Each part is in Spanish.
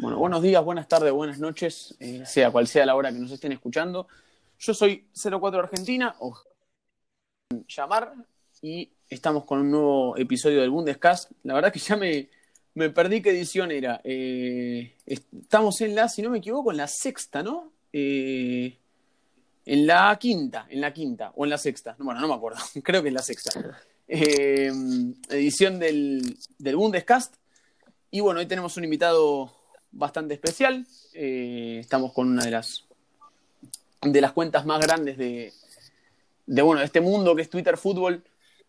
Bueno, buenos días, buenas tardes, buenas noches, eh, sea cual sea la hora que nos estén escuchando. Yo soy 04 Argentina, o llamar, y estamos con un nuevo episodio del Bundescast. La verdad que ya me, me perdí qué edición era. Eh, estamos en la, si no me equivoco, en la sexta, ¿no? Eh, en la quinta, en la quinta, o en la sexta. Bueno, no me acuerdo, creo que es la sexta. Edición del, del Bundescast. Y bueno, hoy tenemos un invitado bastante especial. Eh, estamos con una de las, de las cuentas más grandes de, de, bueno, de este mundo que es Twitter Fútbol.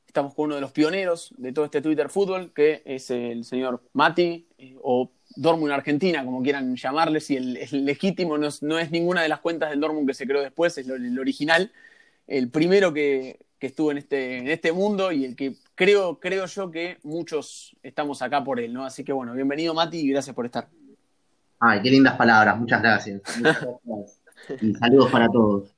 Estamos con uno de los pioneros de todo este Twitter Fútbol, que es el señor Mati, eh, o Dortmund Argentina, como quieran llamarle, si el, legítimo no es, no es, ninguna de las cuentas del Dortmund que se creó después, es el original, el primero que, que, estuvo en este, en este mundo y el que creo, creo yo que muchos estamos acá por él, ¿no? Así que bueno, bienvenido Mati y gracias por estar. Ay, qué lindas palabras, muchas gracias. y saludos para todos.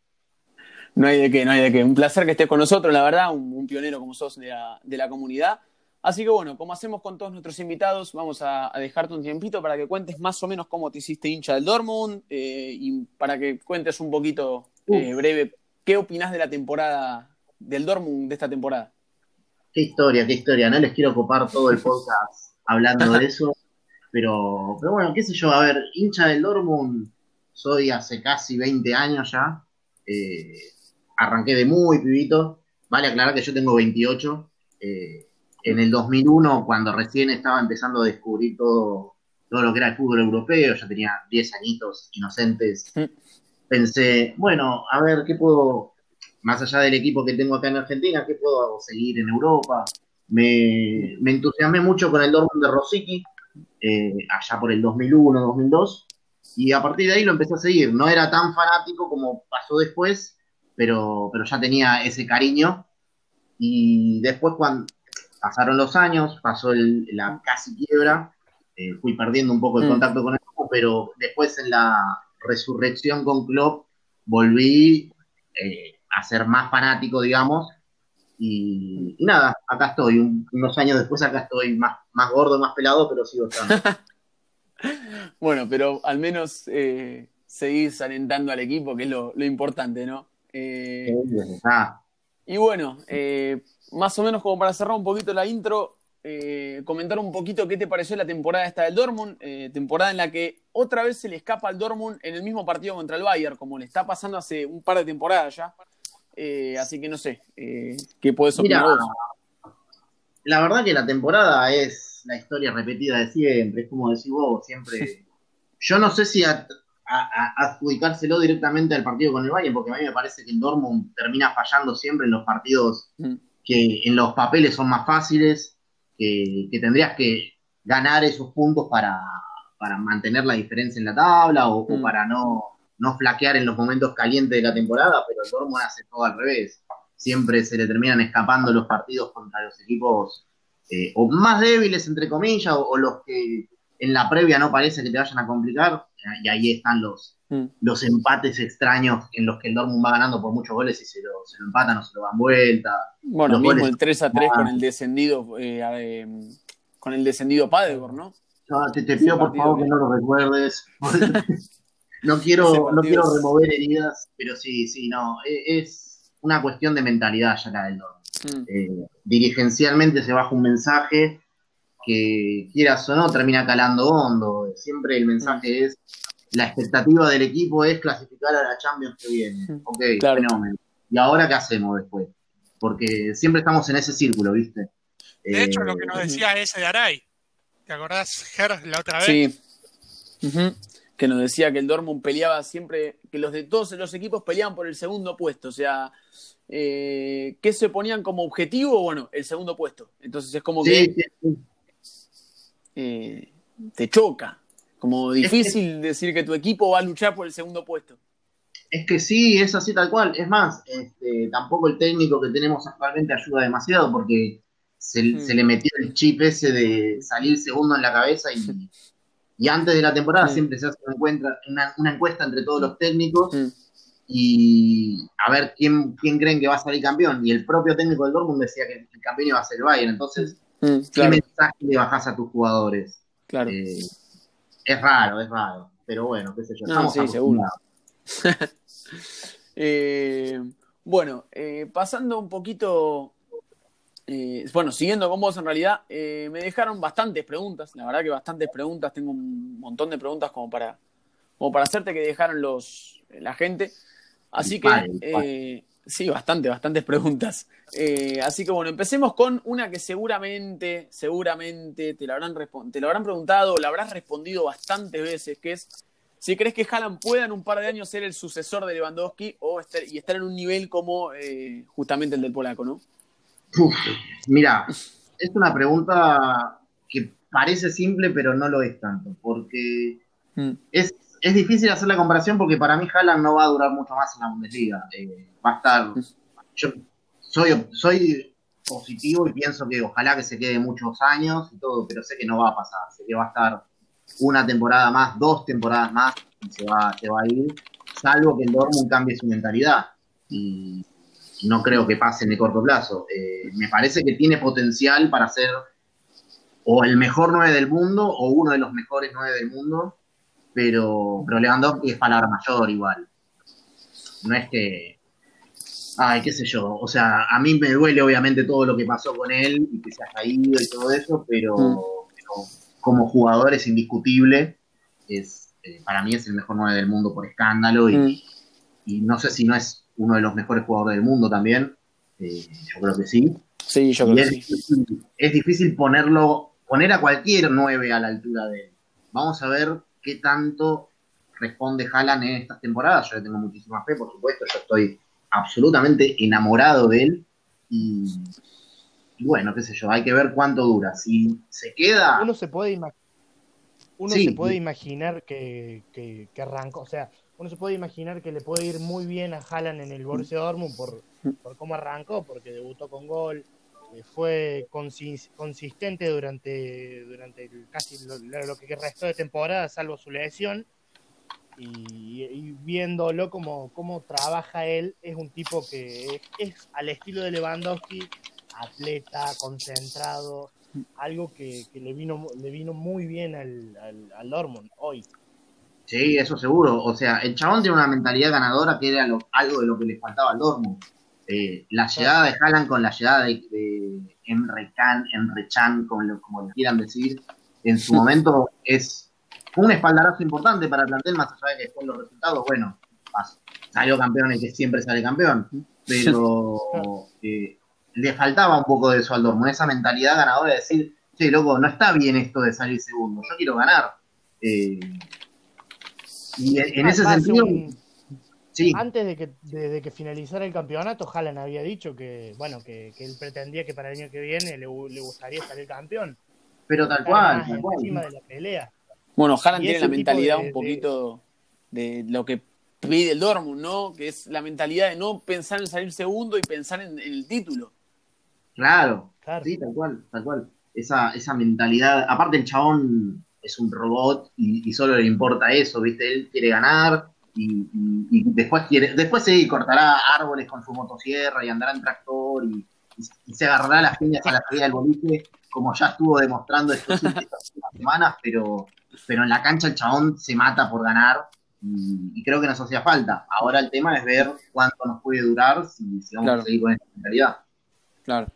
No hay de qué, no hay de qué. Un placer que estés con nosotros, la verdad, un, un pionero como sos de la, de la, comunidad. Así que bueno, como hacemos con todos nuestros invitados, vamos a, a, dejarte un tiempito para que cuentes más o menos cómo te hiciste hincha del Dortmund eh, y para que cuentes un poquito eh, breve qué opinás de la temporada del Dortmund de esta temporada. Qué historia, qué historia. No les quiero ocupar todo el podcast hablando de eso. Pero, pero bueno, qué sé yo, a ver, hincha del Dortmund soy hace casi 20 años ya. Eh, arranqué de muy pibito. Vale aclarar que yo tengo 28. Eh, en el 2001, cuando recién estaba empezando a descubrir todo, todo lo que era el fútbol europeo, ya tenía 10 añitos inocentes. Pensé, bueno, a ver, ¿qué puedo, más allá del equipo que tengo acá en Argentina, qué puedo seguir en Europa? Me, me entusiasmé mucho con el Dortmund de Rosicky, eh, allá por el 2001, 2002, y a partir de ahí lo empecé a seguir. No era tan fanático como pasó después, pero, pero ya tenía ese cariño. Y después, cuando pasaron los años, pasó el, la casi quiebra, eh, fui perdiendo un poco el contacto mm. con el grupo, pero después en la resurrección con Klopp volví eh, a ser más fanático, digamos, y, y, nada, acá estoy, un, unos años después acá estoy más, más gordo, más pelado, pero sigo estando. bueno, pero al menos eh, seguís alentando al equipo, que es lo, lo importante, ¿no? Eh, ah. Y bueno, eh, más o menos como para cerrar un poquito la intro, eh, comentar un poquito qué te pareció la temporada esta del Dortmund, temporada en la que otra vez se le escapa al Dortmund en el mismo partido contra el Bayern, como le está pasando hace un par de temporadas ya. Eh, así que no sé, eh, ¿qué puedes opinar Mira, vos? La verdad que la temporada es la historia repetida de siempre, es como decís vos, siempre. Yo no sé si a, a, a adjudicárselo directamente al partido con el Bayern, porque a mí me parece que el Dortmund termina fallando siempre en los partidos mm. que en los papeles son más fáciles, que, que tendrías que ganar esos puntos para, para, mantener la diferencia en la tabla o, mm. o para no no flaquear en los momentos calientes de la temporada, pero el Dortmund hace todo al revés. Siempre se le terminan escapando los partidos contra los equipos eh, o más débiles, entre comillas, o, o, los que en la previa no parece que te vayan a complicar, y ahí están los, mm. los empates extraños en los que el Dortmund va ganando por muchos goles y se lo, se lo empatan o se lo dan vuelta. Bueno, los mismo el 3 a 3 con el descendido, eh, eh, con el descendido Paderborn, ¿no? No, te, te pido por favor que no lo recuerdes. no quiero, no quiero remover heridas, pero sí, sí, no, e, es una cuestión de mentalidad ya la del Dortmund. Mm. Eh, dirigencialmente se baja un mensaje que, quieras o no, termina calando hondo. Siempre el mensaje mm. es, la expectativa del equipo es clasificar a la Champions que viene. Mm. Ok, claro. fenómeno. ¿Y ahora qué hacemos después? Porque siempre estamos en ese círculo, ¿viste? De eh, hecho, lo que nos decía ese de Aray, ¿te acordás, Ger, la otra vez? Sí. Uh -huh que nos decía que el Dortmund peleaba siempre, que los de todos los equipos peleaban por el segundo puesto, o sea, eh, ¿qué se ponían como objetivo? Bueno, el segundo puesto. Entonces es como sí, que sí. Eh, te choca, como difícil es decir que tu equipo va a luchar por el segundo puesto. Es que sí, es así tal cual. Es más, este, tampoco el técnico que tenemos actualmente ayuda demasiado porque se, mm. se le metió el chip ese de salir segundo en la cabeza y Y antes de la temporada sí. siempre se hace una, encuentra, una, una, encuesta entre todos los técnicos sí. y a ver quién, quién creen que va a salir campeón. Y el propio técnico del Dortmund decía que el campeón iba a ser el Bayern. Entonces, claro. ¿qué mensaje le bajás a tus jugadores? Claro. Eh, Es raro, es raro. Pero bueno, qué sé yo. No, estamos sí, seguro. Eh, bueno, eh, pasando un poquito, eh, bueno, siguiendo con vos en realidad, eh, me dejaron bastantes preguntas, la verdad que bastantes preguntas, tengo un montón de preguntas como para, como para hacerte que dejaron los, la gente. Así que, Vale, eh, sí, bastante, bastantes preguntas. Eh, así que bueno, empecemos con una que seguramente, seguramente te la habrán, te lo habrán preguntado, la habrás respondido bastantes veces, que es si crees que Haaland pueda en un par de años ser el sucesor de Lewandowski o estar, y estar en un nivel como eh, justamente el del polaco, ¿no? Uf, mira, es una pregunta que parece simple, pero no lo es tanto, porque Mm. es, es difícil hacer la comparación porque para mí Haaland no va a durar mucho más en la Bundesliga. Eh, va a estar. Yo soy, soy positivo y pienso que ojalá que se quede muchos años y todo, pero sé que no va a pasar. Sé que va a estar una temporada más, dos temporadas más y se va, se va a ir, salvo que el Dortmund cambie su mentalidad. Y no creo que pase en el corto plazo. Eh, me parece que tiene potencial para ser o el mejor 9 del mundo o uno de los mejores 9 del mundo, pero, pero Lewandowski es palabra mayor igual. No es que, ay, qué sé yo, o sea, a mí me duele obviamente todo lo que pasó con él y que se haya ido y todo eso, pero, Mm. pero como jugador es indiscutible, es, eh, para mí es el mejor 9 del mundo por escándalo y, Mm. y no sé si no es uno de los mejores jugadores del mundo también, eh, yo creo que sí. Sí, yo Y creo es, que sí. difícil, es difícil ponerlo, poner a cualquier 9 a la altura de él. Vamos a ver qué tanto responde Haaland en estas temporadas. Yo le tengo muchísima fe, por supuesto, yo estoy absolutamente enamorado de él. Y, y bueno, qué sé yo, hay que ver cuánto dura. Si se queda, Uno se puede ima- uno Sí, se puede imaginar que, que, que arrancó, o sea, uno se puede imaginar que le puede ir muy bien a Haaland en el Borussia Dortmund por, por cómo arrancó, porque debutó con gol, eh, fue consis- consistente durante, durante casi lo, que restó de temporada, salvo su lesión. Y, viéndolo como, cómo trabaja él, es un tipo que es, al estilo de Lewandowski, atleta, concentrado, algo que, que le vino le vino muy bien al, al, al Dortmund hoy. Sí, eso seguro. O sea, el chabón tiene una mentalidad ganadora que era lo- algo de lo que le faltaba al Dortmund. Eh, la llegada de Haaland con la llegada de, de Emre Can, Emre Can, como, lo- como le quieran decir, en su momento es un espaldarazo importante para el plantel, más allá de que después los resultados, bueno, salió campeón el que siempre sale campeón, pero eh, le faltaba un poco de eso al Dortmund, esa mentalidad ganadora de decir, che, loco, no está bien esto de salir segundo, yo quiero ganar. Eh, y en, ese sentido, un- sí, antes de que, de, de que finalizara el campeonato, Haaland había dicho que bueno que, que él pretendía que para el año que viene le, le gustaría salir campeón. pero tal cual, más tal cual. encima de la pelea. Bueno, Haaland tiene la mentalidad de- un de- poquito de lo que pide el Dortmund, ¿no? Que es la mentalidad de no pensar en salir segundo y pensar en, en el título. Claro, Claro. sí, tal cual, tal cual. Esa, esa mentalidad, aparte el chabón es un robot y, y solo le importa eso, ¿viste? Él quiere ganar y, y- y después quiere, después sí, cortará árboles con su motosierra y andará en tractor y, se agarrará las piñas a la salida del boliche, como ya estuvo demostrando estas últimas semanas, pero, pero en la cancha el chabón se mata por ganar y, y creo que nos hacía falta. Ahora el tema es ver cuánto nos puede durar si, si vamos Claro. a seguir con esta mentalidad. Claro.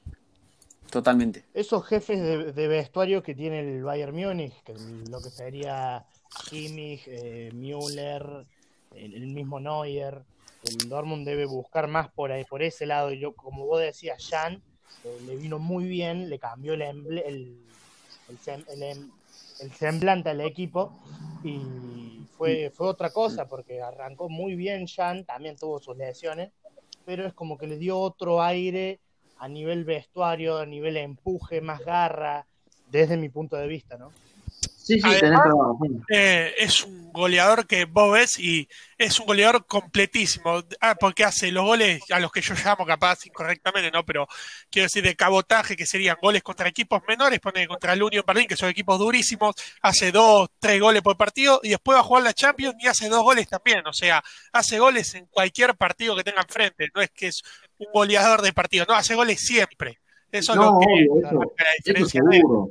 Totalmente. Esos jefes de, de vestuario que tiene el Bayern Múnich, que lo que sería Kimmich, eh, Müller, el, el mismo Neuer, el Dortmund debe buscar más por ahí, por ese lado. Y yo, como vos decías, Jan eh, le vino muy bien, le cambió el, emble- el, el, sem- el em- semblante al equipo y fue, fue otra cosa porque arrancó muy bien Jan, también tuvo sus lesiones, pero es como que le dio otro aire a nivel vestuario, a nivel empuje, más garra, desde mi punto de vista, ¿no? Sí, sí, Además- tenés. Eh, es un goleador que vos ves y es un goleador completísimo, ah, porque hace los goles a los que yo llamo capaz incorrectamente, ¿no? Pero quiero decir de cabotaje, que serían goles contra equipos menores, pone contra el Union Berlin, que son equipos durísimos, hace dos, tres goles por partido y después va a jugar la Champions y hace dos goles también, o sea, hace goles en cualquier partido que tenga enfrente, no es que es un goleador de partido, no, hace goles siempre. Eso es No, lo que eso, la eso diferencia de él. seguro,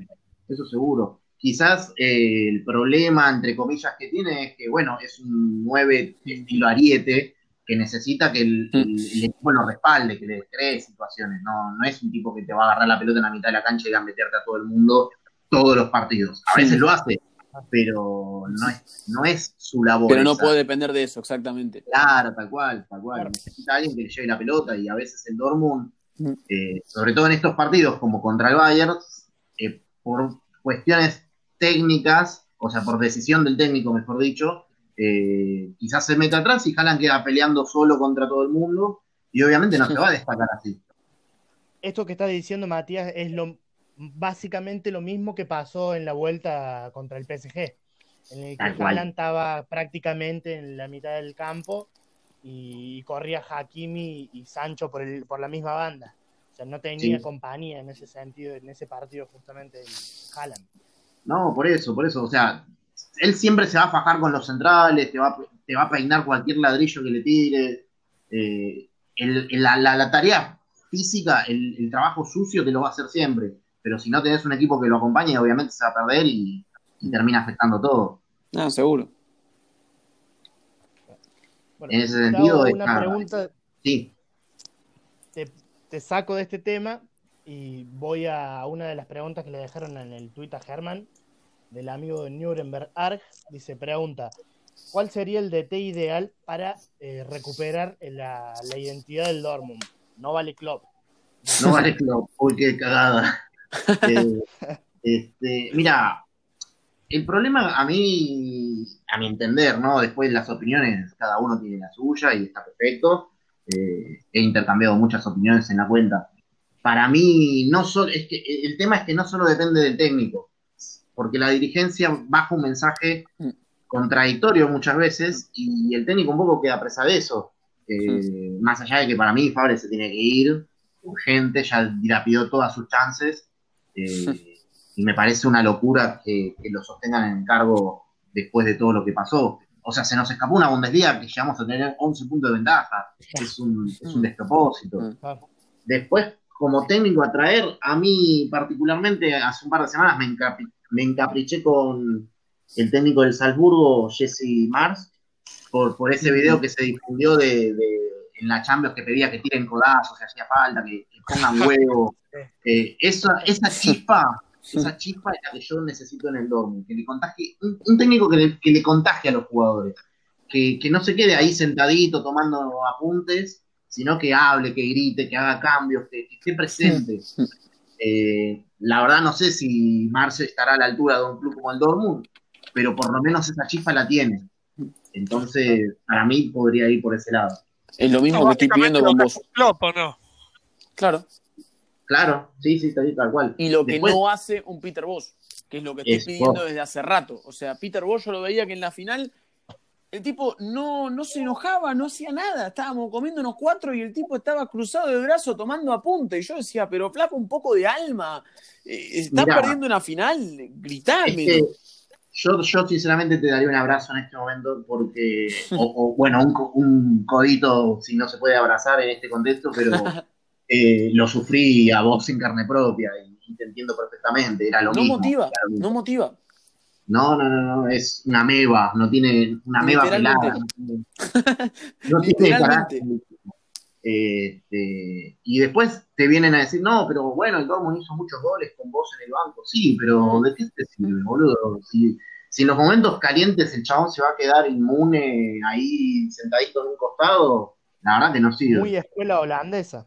eso seguro. quizás eh, el problema, entre comillas, que tiene es que, bueno, es un 9 estilo ariete que necesita que el, Mm. el- el equipo lo respalde, que le cree situaciones. No, no es un tipo que te va a agarrar la pelota en la mitad de la cancha y va a meterte a todo el mundo todos los partidos. A Sí. veces lo hace, pero no es, no es su labor. Pero no esa. puede depender de eso, exactamente. Claro, tal cual, tal cual. Claro. Necesita alguien que le lleve la pelota y a veces el Dortmund, Mm. eh, sobre todo en estos partidos como contra el Bayern, eh, por cuestiones técnicas, o sea, por decisión del técnico, mejor dicho, eh, quizás se mete atrás y Haaland queda peleando solo contra todo el mundo y obviamente no se va a destacar así. Esto que está diciendo Matías es lo básicamente lo mismo que pasó en la vuelta contra el PSG, en el que. Haaland estaba prácticamente en la mitad del campo y, corría Hakimi y Sancho por, el, por la misma banda. O sea, no tenía Sí. compañía en ese sentido, en ese partido justamente el Haaland. No, por eso, por eso, o sea, él siempre se va a fajar con los centrales, te va, a- te va a peinar cualquier ladrillo que le tire. eh, el- el- la, la- la tarea física, el, el trabajo sucio te lo va a hacer siempre, pero si no tenés un equipo que lo acompañe, obviamente se va a perder y, y termina afectando todo. No, seguro. Bueno, En ese sentido, una pregunta, Sí, te, te saco de este tema y voy a una de las preguntas que le dejaron en el tuit a Germán, del amigo de Nuremberg Arg. Dice, pregunta, ¿cuál sería el DT ideal para eh, recuperar la, la identidad del Dortmund? No vale club. no vale Klopp, uy, qué cagada. Eh, este, mira, el problema a mí, a mi entender, ¿no? Después las opiniones, cada uno tiene la suya y está perfecto. Eh, he intercambiado muchas opiniones en la cuenta. Para mí, no solo, es que el tema es que no solo depende del técnico, porque la dirigencia baja un mensaje Mm. contradictorio muchas veces y el técnico un poco queda presa de eso. Eh, Más allá de que para mí Fabre se tiene que ir, urgente, ya dilapidó todas sus chances. Eh, y me parece una locura que, que lo sostengan en el cargo después de todo lo que pasó. O sea, se nos escapó una Bundesliga que llegamos a tener 11 puntos de ventaja. Es un, es un despropósito. Mm. Después, como técnico a traer, a mí particularmente hace un par de semanas me, encapi- me encapriché con el técnico del Salzburgo, Jesse Mars, por, por ese video que se difundió de, de- en la Champions que pedía que tiren codazos, si hacía falta, que, que pongan huevo. Eh, esa, esa chispa, esa chispa es la que yo necesito en el Dortmund, que le contagie, un, un técnico que le, que le contagie a los jugadores, que, que no se quede ahí sentadito tomando apuntes, sino que hable, que grite, que haga cambios, que, que esté presente. Eh, la verdad no sé si Marce estará a la altura de un club como el Dortmund, pero por lo menos esa chispa la tiene. Entonces, para mí podría ir por ese lado. Es lo mismo No, que estoy pidiendo con vos. Klopp, ¿o no? Claro. Claro, sí, sí, tal, tal cual. Y lo que Después- no hace un Peter Bosch, que es lo que estoy Es pidiendo Bosch. desde hace rato. O sea, Peter Bosch yo lo veía que en la final el tipo no, no se enojaba, no hacía nada. Estábamos comiendo unos cuatro y el tipo estaba cruzado de brazo tomando apunte. Y yo decía, pero flaco, un poco de alma. Eh, estás Mirá. perdiendo una final, gritame. Es que yo, yo sinceramente te daría un abrazo en este momento porque, o, o, bueno, un, co- un codito si no se puede abrazar en este contexto, pero eh, lo sufrí a vos en carne propia y, te entiendo perfectamente, era lo no mismo. motiva, era lo mismo. no motiva. No, no, no, no, es una meba, no tiene una meba pelada. No tiene carácter. Este, y después te vienen a decir, no, pero bueno, el Dortmund hizo muchos goles con vos en el banco. Sí, pero ¿de qué te sirve, boludo? Si, si en los momentos calientes el chabón se va a quedar inmune ahí sentadito en un costado, la verdad que no sirve. Muy escuela holandesa.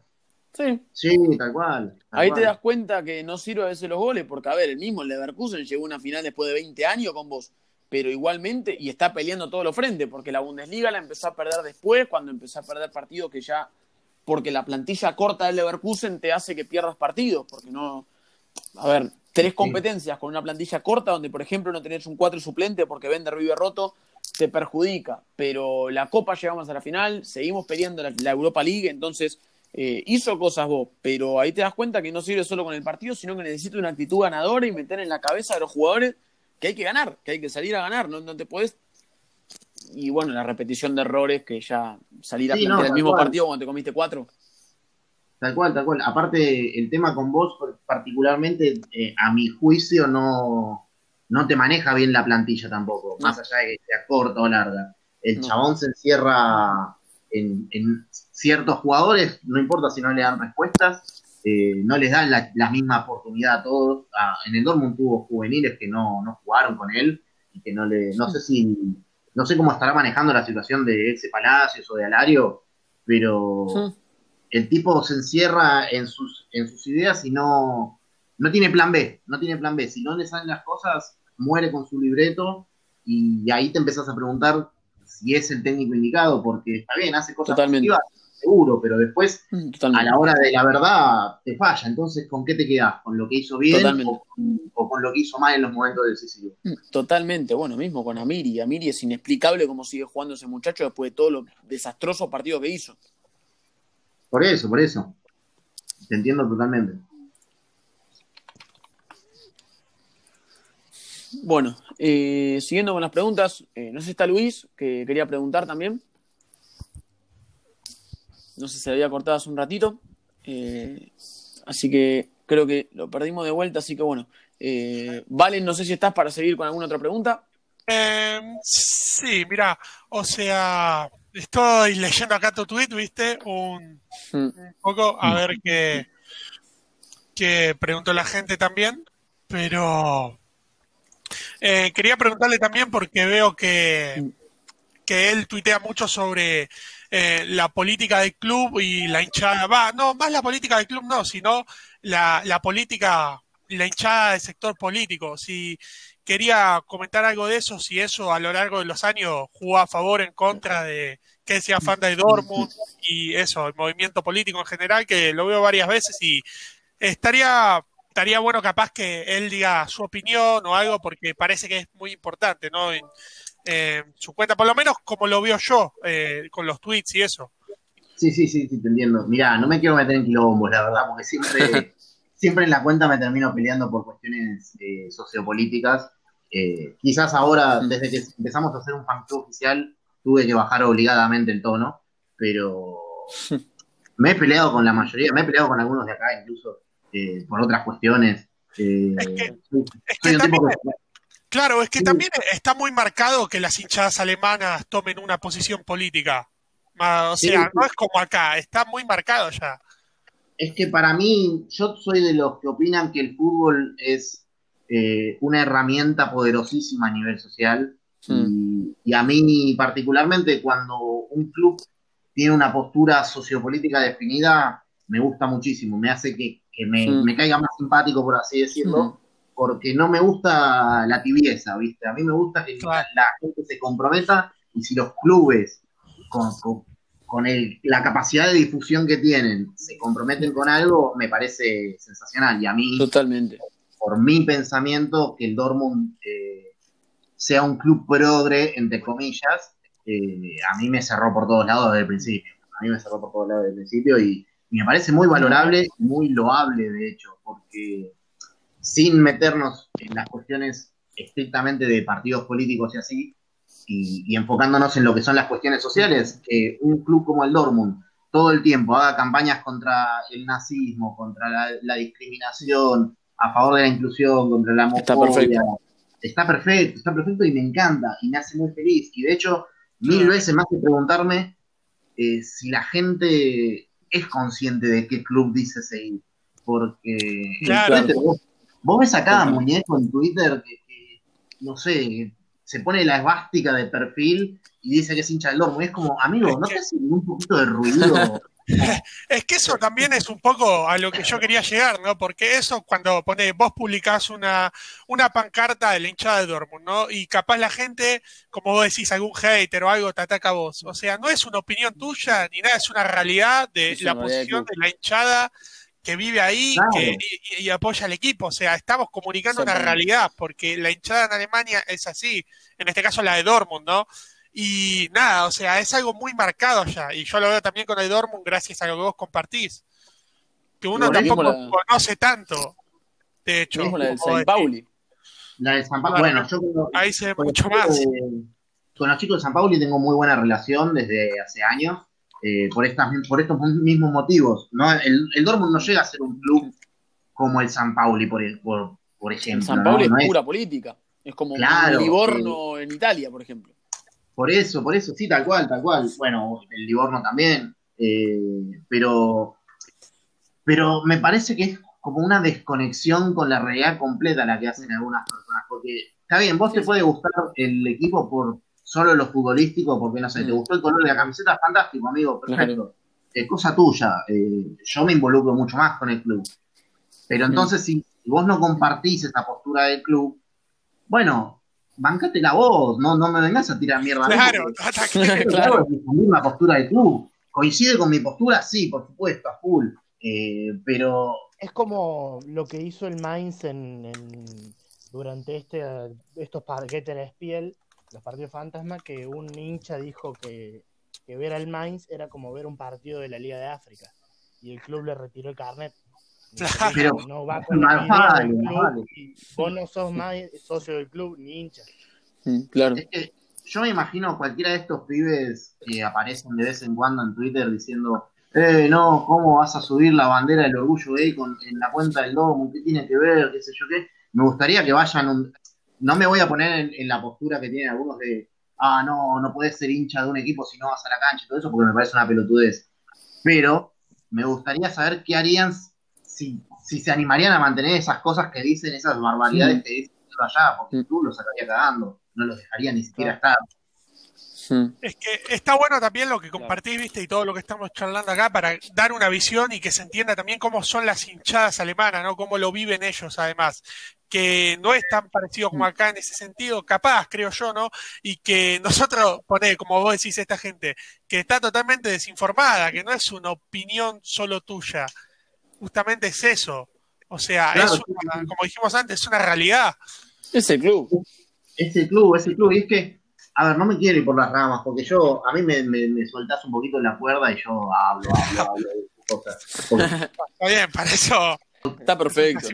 Sí. Sí, tal cual. tal Ahí cual. te das cuenta que no sirve a veces los goles, porque a ver, el mismo Leverkusen llegó a una final después de 20 años con vos, pero igualmente, y está peleando todos los frentes, porque la Bundesliga la empezó a perder después, cuando empezó a perder partidos que ya, porque la plantilla corta del Leverkusen te hace que pierdas partidos, porque no, a ver, tres competencias con una plantilla corta, donde por ejemplo no tenés un 4 suplente porque Bender vive roto, te perjudica, pero la Copa llegamos a la final, seguimos peleando la, la Europa League, entonces eh, hizo cosas vos, pero ahí te das cuenta que no sirve solo con el partido, sino que necesita una actitud ganadora y meter en la cabeza de los jugadores que hay que ganar, que hay que salir a ganar, no, no te podés. Y bueno, la repetición de errores que ya salir a Sí, plantear no, el mismo cual. partido cuando te comiste cuatro. Tal cual, tal cual. Aparte, el tema con vos, particularmente, eh, a mi juicio, no, no te maneja bien la plantilla tampoco, más allá de que sea corta o larga. El chabón se encierra en, ciertos jugadores, no importa si no le dan respuestas, eh, no les dan la, misma oportunidad a todos. Ah, en el Dortmund tuvo juveniles que no, no jugaron con él y que no le, no sé si, no sé cómo estará manejando la situación de ese Palacios o de Alario, pero el tipo se encierra en sus, en sus ideas y no, no tiene plan B, no tiene plan B. Si no le salen las cosas, muere con su libreto y ahí te empezás a preguntar si es el técnico indicado, porque está bien, hace cosas positivas, seguro, pero después mm, a la hora de la verdad te falla. Entonces, ¿con qué te quedas? ¿Con lo que hizo bien o, con lo que hizo mal en los momentos decisivos? Mm, totalmente, bueno, mismo con Amiri. Amiri es inexplicable cómo sigue jugando ese muchacho después de todos los desastrosos partidos que hizo. Por eso, por eso. Te entiendo totalmente. Bueno, eh, siguiendo con las preguntas, eh, no sé si está Luis, que quería preguntar también. No sé se había cortado hace un ratito. Eh, así que creo que lo perdimos de vuelta, así que bueno. Valen, no sé si estás para seguir con alguna otra pregunta. Em, sí, mira, o sea, estoy leyendo acá tu tweet, viste, un, mm. un poco, a ver qué, qué preguntó la gente también, pero eh, quería preguntarle también porque veo que, que él tuitea mucho sobre eh, la política del club y la hinchada. Va, no, más la política del club no, sino la, la política la hinchada del sector político. Si quería comentar algo de eso, si eso a lo largo de los años jugó a favor, en contra de que decía Fanda de Dortmund y eso, el movimiento político en general, que lo veo varias veces y estaría estaría bueno capaz que él diga su opinión o algo porque parece que es muy importante, ¿no? En, su cuenta, por lo menos como lo veo yo eh, con los tweets y eso. Sí, sí, sí, sí, te entiendo. Mirá, no me quiero meter en quilombos, la verdad, porque siempre, siempre en la cuenta me termino peleando por cuestiones eh, sociopolíticas. Eh, quizás ahora, desde que empezamos a hacer un fan oficial, tuve que bajar obligadamente el tono, pero me he peleado con la mayoría, me he peleado con algunos de acá incluso eh, por otras cuestiones. Eh, claro, es que también está muy marcado que las hinchadas alemanas tomen una posición política. O sea, no es como acá, está muy marcado ya. Es que para mí, yo soy de los que opinan que el fútbol es eh, una herramienta poderosísima a nivel social. Hmm. y, a mí particularmente cuando un club tiene una postura sociopolítica definida, me gusta muchísimo, me hace que, me, caiga más simpático, por así decirlo, porque no me gusta la tibieza, ¿viste? A mí me gusta que la, gente se comprometa y si los clubes con, con, la capacidad de difusión que tienen se comprometen con algo, me parece sensacional. Y a mí, Totalmente. por mi pensamiento, que el Dortmund eh, sea un club progre, entre comillas, eh, a mí me cerró por todos lados desde el principio. A mí me cerró por todos lados desde el principio y me parece muy valorable, muy loable, de hecho, porque sin meternos en las cuestiones estrictamente de partidos políticos y así, y, enfocándonos en lo que son las cuestiones sociales, que un club como el Dortmund todo el tiempo haga campañas contra el nazismo, contra la, discriminación, a favor de la inclusión, contra la homofobia. Está perfecto. Está perfecto, está perfecto y me encanta y me hace muy feliz. Y de hecho, mil veces más que preguntarme eh, si la gente es consciente de qué club dice seguir. Porque vos, ves a cada muñeco en Twitter que, no sé, se pone la esvástica de perfil y dice que es hincha del Dortmund. Es como, amigo, ¿no te hace un poquito de ruido? es que eso también es un poco a lo que yo quería llegar, ¿no? Porque eso cuando pone, vos publicás una, una pancarta de la hinchada de Dortmund, ¿no? Y capaz la gente, como vos decís, algún hater o algo te ataca a vos. O sea, no es una opinión tuya ni nada, es una realidad de la posición de la hinchada que vive ahí y, apoya al equipo. O sea, estamos comunicando una realidad, porque la hinchada en Alemania es así, en este caso la de Dortmund, ¿no? Y nada, o sea, es algo muy marcado ya. Y yo lo veo también con el Dortmund gracias a lo que vos compartís. Que uno tampoco conoce tanto, de hecho. la de San Pauli. La de San Pauli, bueno, yo ahí se ve mucho más. con los chicos de San Pauli tengo muy buena relación desde hace años. Eh, por, estas, por estos mismos motivos. ¿no? El, el, Dortmund no llega a ser un club como el San Pauli, por, por, por ejemplo. San Pauli es pura política Es como Claro, un Livorno en Italia, por ejemplo. Por eso, por eso, sí, tal cual, tal cual. Bueno, el Livorno también. eh, pero, pero me parece que es como una desconexión con la realidad completa la que hacen algunas personas. Porque está bien, vos te puede gustar el equipo por solo lo futbolístico, porque no sé, te Mm. gustó el color de la camiseta, fantástico, amigo, perfecto. Eh, cosa tuya. eh, yo me involucro mucho más con el club. Pero entonces, si, si vos no compartís esa postura del club, bueno, bancate la voz, no, no me vengas a tirar mierda. a mí, Claro, ataque. yo Claro. defender la postura del club. ¿Coincide con mi postura? Sí, por supuesto, a full. Eh, pero Es como lo que hizo el Mainz en, en- durante este, estos parquetes Spiel, los partidos fantasma, que un hincha dijo que, que ver al Mainz era como ver un partido de la Liga de África. Y el club le retiró el carnet. Claro. Pero- no va con idea vale, vale. y vos no sos más socio del club ni hincha. Claro. es que yo me imagino cualquiera de estos pibes que aparecen de vez en cuando en Twitter diciendo, eh, no, ¿cómo vas a subir la bandera del orgullo gay con, en la cuenta del Domo? ¿Qué tiene que ver? ¿Qué sé yo qué? Me gustaría que vayan un... No me voy a poner en, en la postura que tienen algunos de, ah, no, no puedes ser hincha de un equipo si no vas a la cancha y todo eso, porque me parece una pelotudez. Pero me gustaría saber qué harían si, si se animarían a mantener esas cosas que dicen, esas barbaridades que dicen allá, porque tú los sacaría cagando, no los dejaría ni siquiera estar. Mm. Es que está bueno también lo que compartís, viste, y todo lo que estamos charlando acá para dar una visión y que se entienda también cómo son las hinchadas alemanas, ¿no? Cómo lo viven ellos, además. Que no es tan parecido como acá en ese sentido, capaz, creo yo, ¿no? Y que nosotros, poné, como vos decís, esta gente, que está totalmente desinformada, que no es una opinión solo tuya. Justamente es eso. O sea, Claro, es una- como dijimos antes, es una realidad. Es el club. Ese club, ese club, y es que, a ver, no me quiero ir por las ramas, porque yo, a mí me, me, me soltás un poquito en la cuerda y yo hablo, hablo, hablo de cosas. Porque Está bien, para eso Está perfecto.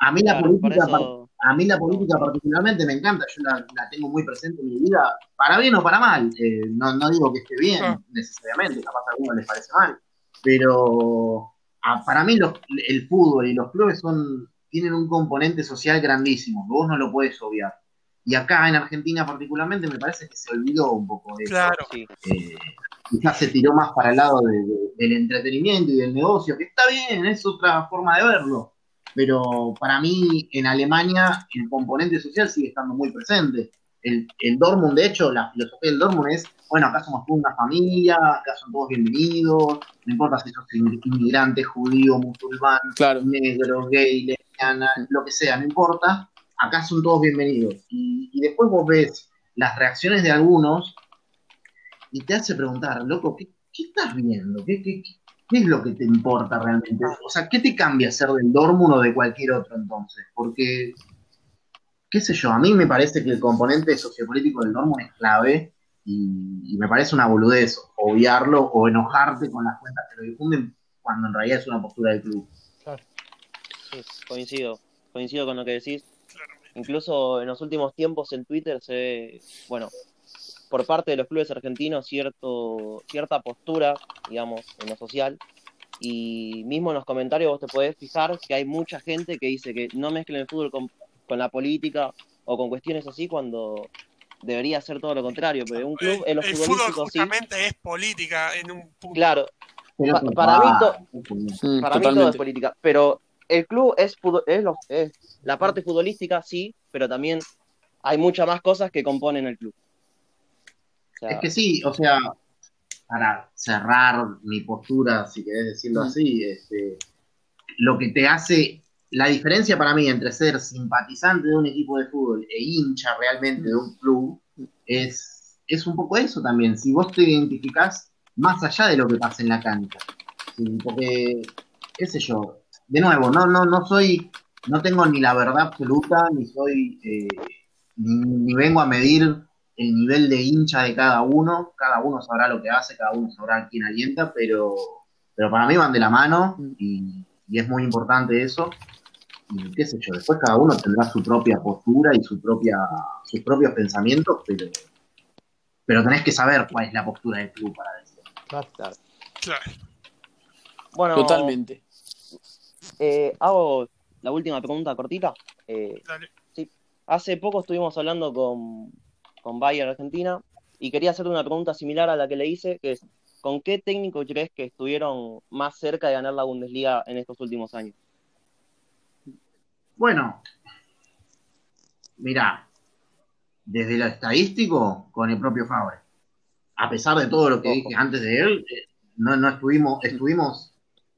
a mí la Claro, política, eso, a mí la política particularmente me encanta, yo la, la tengo muy presente en mi vida, para bien o para mal. Eh, no, no digo que esté bien Ah. necesariamente, capaz a algunos les parece mal, pero ah, para mí los- el fútbol y los clubes son tienen un componente social grandísimo, que vos no lo puedes obviar. Y acá en Argentina particularmente me parece que se olvidó un poco de eso. Claro. sí. Eh, quizás se tiró más para el lado de- de- del entretenimiento y del negocio, que está bien, es otra forma de verlo. Pero para mí, en Alemania, el componente social sigue estando muy presente. El, el Dortmund, de hecho, la filosofía del Dortmund es, bueno, acá somos toda una familia, acá son todos bienvenidos, no importa si sos inmigrante, judío, musulmán, Claro. negro, gay, lesbiana, lo que sea, no importa, acá son todos bienvenidos. Y, después vos ves las reacciones de algunos y te hace preguntar, loco, ¿qué, estás viendo? ¿Qué, qué, qué- es lo que te importa realmente? O sea, ¿qué te cambia ser del Dortmund o de cualquier otro entonces? Porque, qué sé yo, a mí me parece que el componente sociopolítico del Dortmund es clave y, y me parece una boludez obviarlo o enojarte con las cuentas que lo difunden cuando en realidad es una postura del club. Sí, coincido, coincido con lo que decís. Incluso en los últimos tiempos en Twitter se ve, bueno, por parte de los clubes argentinos cierto, cierta postura, digamos, en lo social. Y mismo en los comentarios vos te podés fijar que hay mucha gente que dice que no mezclen el fútbol con, con la política o con cuestiones así cuando debería ser todo lo contrario. Pero un club en el fútbol sí, justamente es política en un punto. claro, Pero Pa- pues, para mí to- para mí todo es política, pero el club es, es, lo- es la parte futbolística, sí, pero también hay muchas más cosas que componen el club. O sea, Es que sí, o sea, para cerrar mi postura, si querés decirlo así, este, lo que te hace, la diferencia para mí entre ser simpatizante de un equipo de fútbol e hincha realmente de un club es, es un poco eso también. Si vos te identificás más allá de lo que pasa en la cancha. Sí, porque, qué sé yo, de nuevo, no, no, no soy, no tengo ni la verdad absoluta, ni soy, eh, ni, ni vengo a medir el nivel de hincha de cada uno, cada uno sabrá lo que hace, cada uno sabrá a quién alienta, pero, pero para mí van de la mano y, y es muy importante eso. Y qué sé yo, después cada uno tendrá su propia postura y su propia, sus propios pensamientos, pero, pero tenés que saber cuál es la postura del club para decirlo. Claro. Bueno, Totalmente. Eh, hago la última pregunta cortita. Eh, Dale. Hace poco estuvimos hablando con, con Bayern Argentina y quería hacerte una pregunta similar a la que le hice, que es, ¿con qué técnico crees que estuvieron más cerca de ganar la Bundesliga en estos últimos años? Bueno, mirá, desde lo estadístico, con el propio Fabre. A pesar de todo lo que Ojo. dije antes de él, eh, no, no estuvimos, estuvimos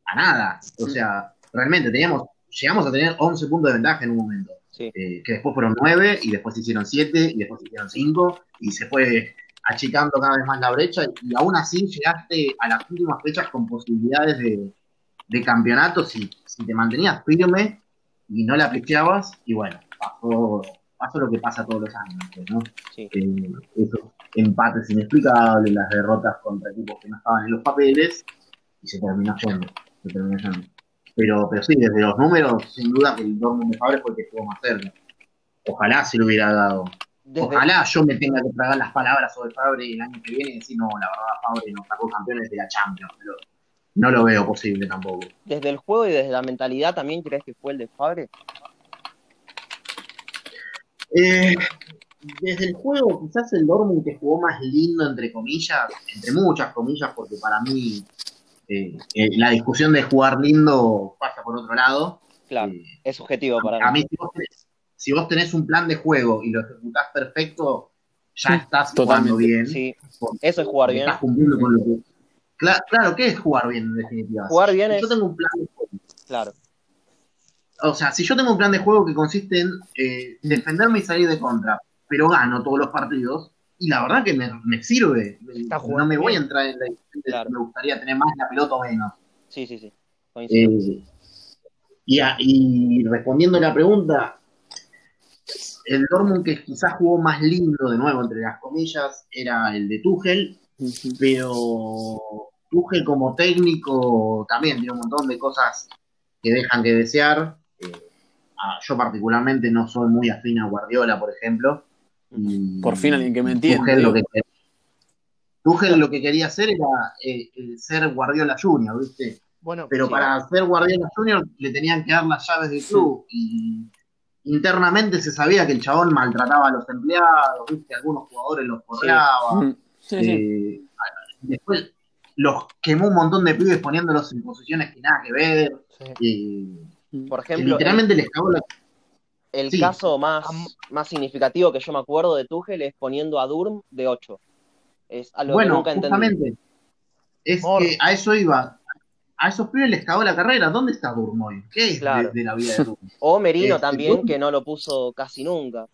a nada. O sea, realmente teníamos, llegamos a tener 11 puntos de ventaja en un momento. Sí, eh, que después fueron 9 y después hicieron 7 y después hicieron 5 y se fue achicando cada vez más la brecha y aún así llegaste a las últimas fechas con posibilidades de, de campeonato si, si te mantenías firme y no la pecheabas y bueno, pasó, pasó lo que pasa todos los años, pues, ¿no? sí. Eh, esos empates inexplicables, las derrotas contra equipos que no estaban en los papeles y se terminó yendo, se terminó yendo. Pero, pero sí, desde los números, sin duda que el Dortmund de Fabre fue el que estuvo más cerca. Ojalá se lo hubiera dado. Desde, Ojalá yo me tenga que tragar las palabras sobre Fabre el año que viene y decir, no, la verdad, Fabre nos sacó campeones de la Champions, pero no lo veo posible tampoco. desde el juego y desde la mentalidad también crees que fue el de Fabre. Eh, desde el juego, quizás el Dortmund que jugó más lindo, entre comillas, entre muchas comillas, porque para mí eh, eh, la discusión de jugar lindo pasa por otro lado. Claro, Eh, es subjetivo para a mí. mí, si vos, tenés, si vos tenés un plan de juego y lo ejecutás perfecto, ya Sí, estás totalmente. jugando bien. Sí, porque eso es jugar bien. Estás cumpliendo con lo que. Claro, claro, ¿qué es jugar bien en definitiva? Jugar Si bien yo es- tengo un plan de juego Claro, o sea, si yo tengo un plan de juego que consiste en eh, defenderme y salir de contra, pero gano todos los partidos, y la verdad que me, me sirve. Está no me voy a entrar en la discusión de Claro. si me gustaría tener más la pelota o menos. sí, sí, sí. Eh, y, a- y respondiendo a la pregunta, el Dortmund que quizás jugó más lindo, de nuevo, entre las comillas, era el de Tuchel, pero Tuchel como técnico también tiene un montón de cosas que dejan que desear. Eh, ah, yo particularmente no soy muy afín a Guardiola, por ejemplo. Por fin alguien que me entiende, Tuchel lo que, Tuchel lo que quería hacer era eh, eh, ser Guardiola Junior, ¿viste? Bueno, Pero Sí. para ser Guardiola Junior le tenían que dar las llaves del club y internamente se sabía que el chabón maltrataba a los empleados, ¿viste? Algunos jugadores los correaba. Mm. Sí, sí. Eh, después los quemó un montón de pibes poniéndolos en posiciones que nada que ver. sí. eh, Por ejemplo, literalmente les cagó la. El sí. caso más, más significativo que yo me acuerdo de Tuchel es poniendo a Durm de 8. Es algo que Bueno, nunca entendí. justamente. Es Mor. que a eso iba. A esos pibes les cagó la carrera. ¿Dónde está Durmoy? ¿Qué es de- Claro. de, la vida de Durmoy? O Merino Este, también, Durm- que no lo puso casi nunca.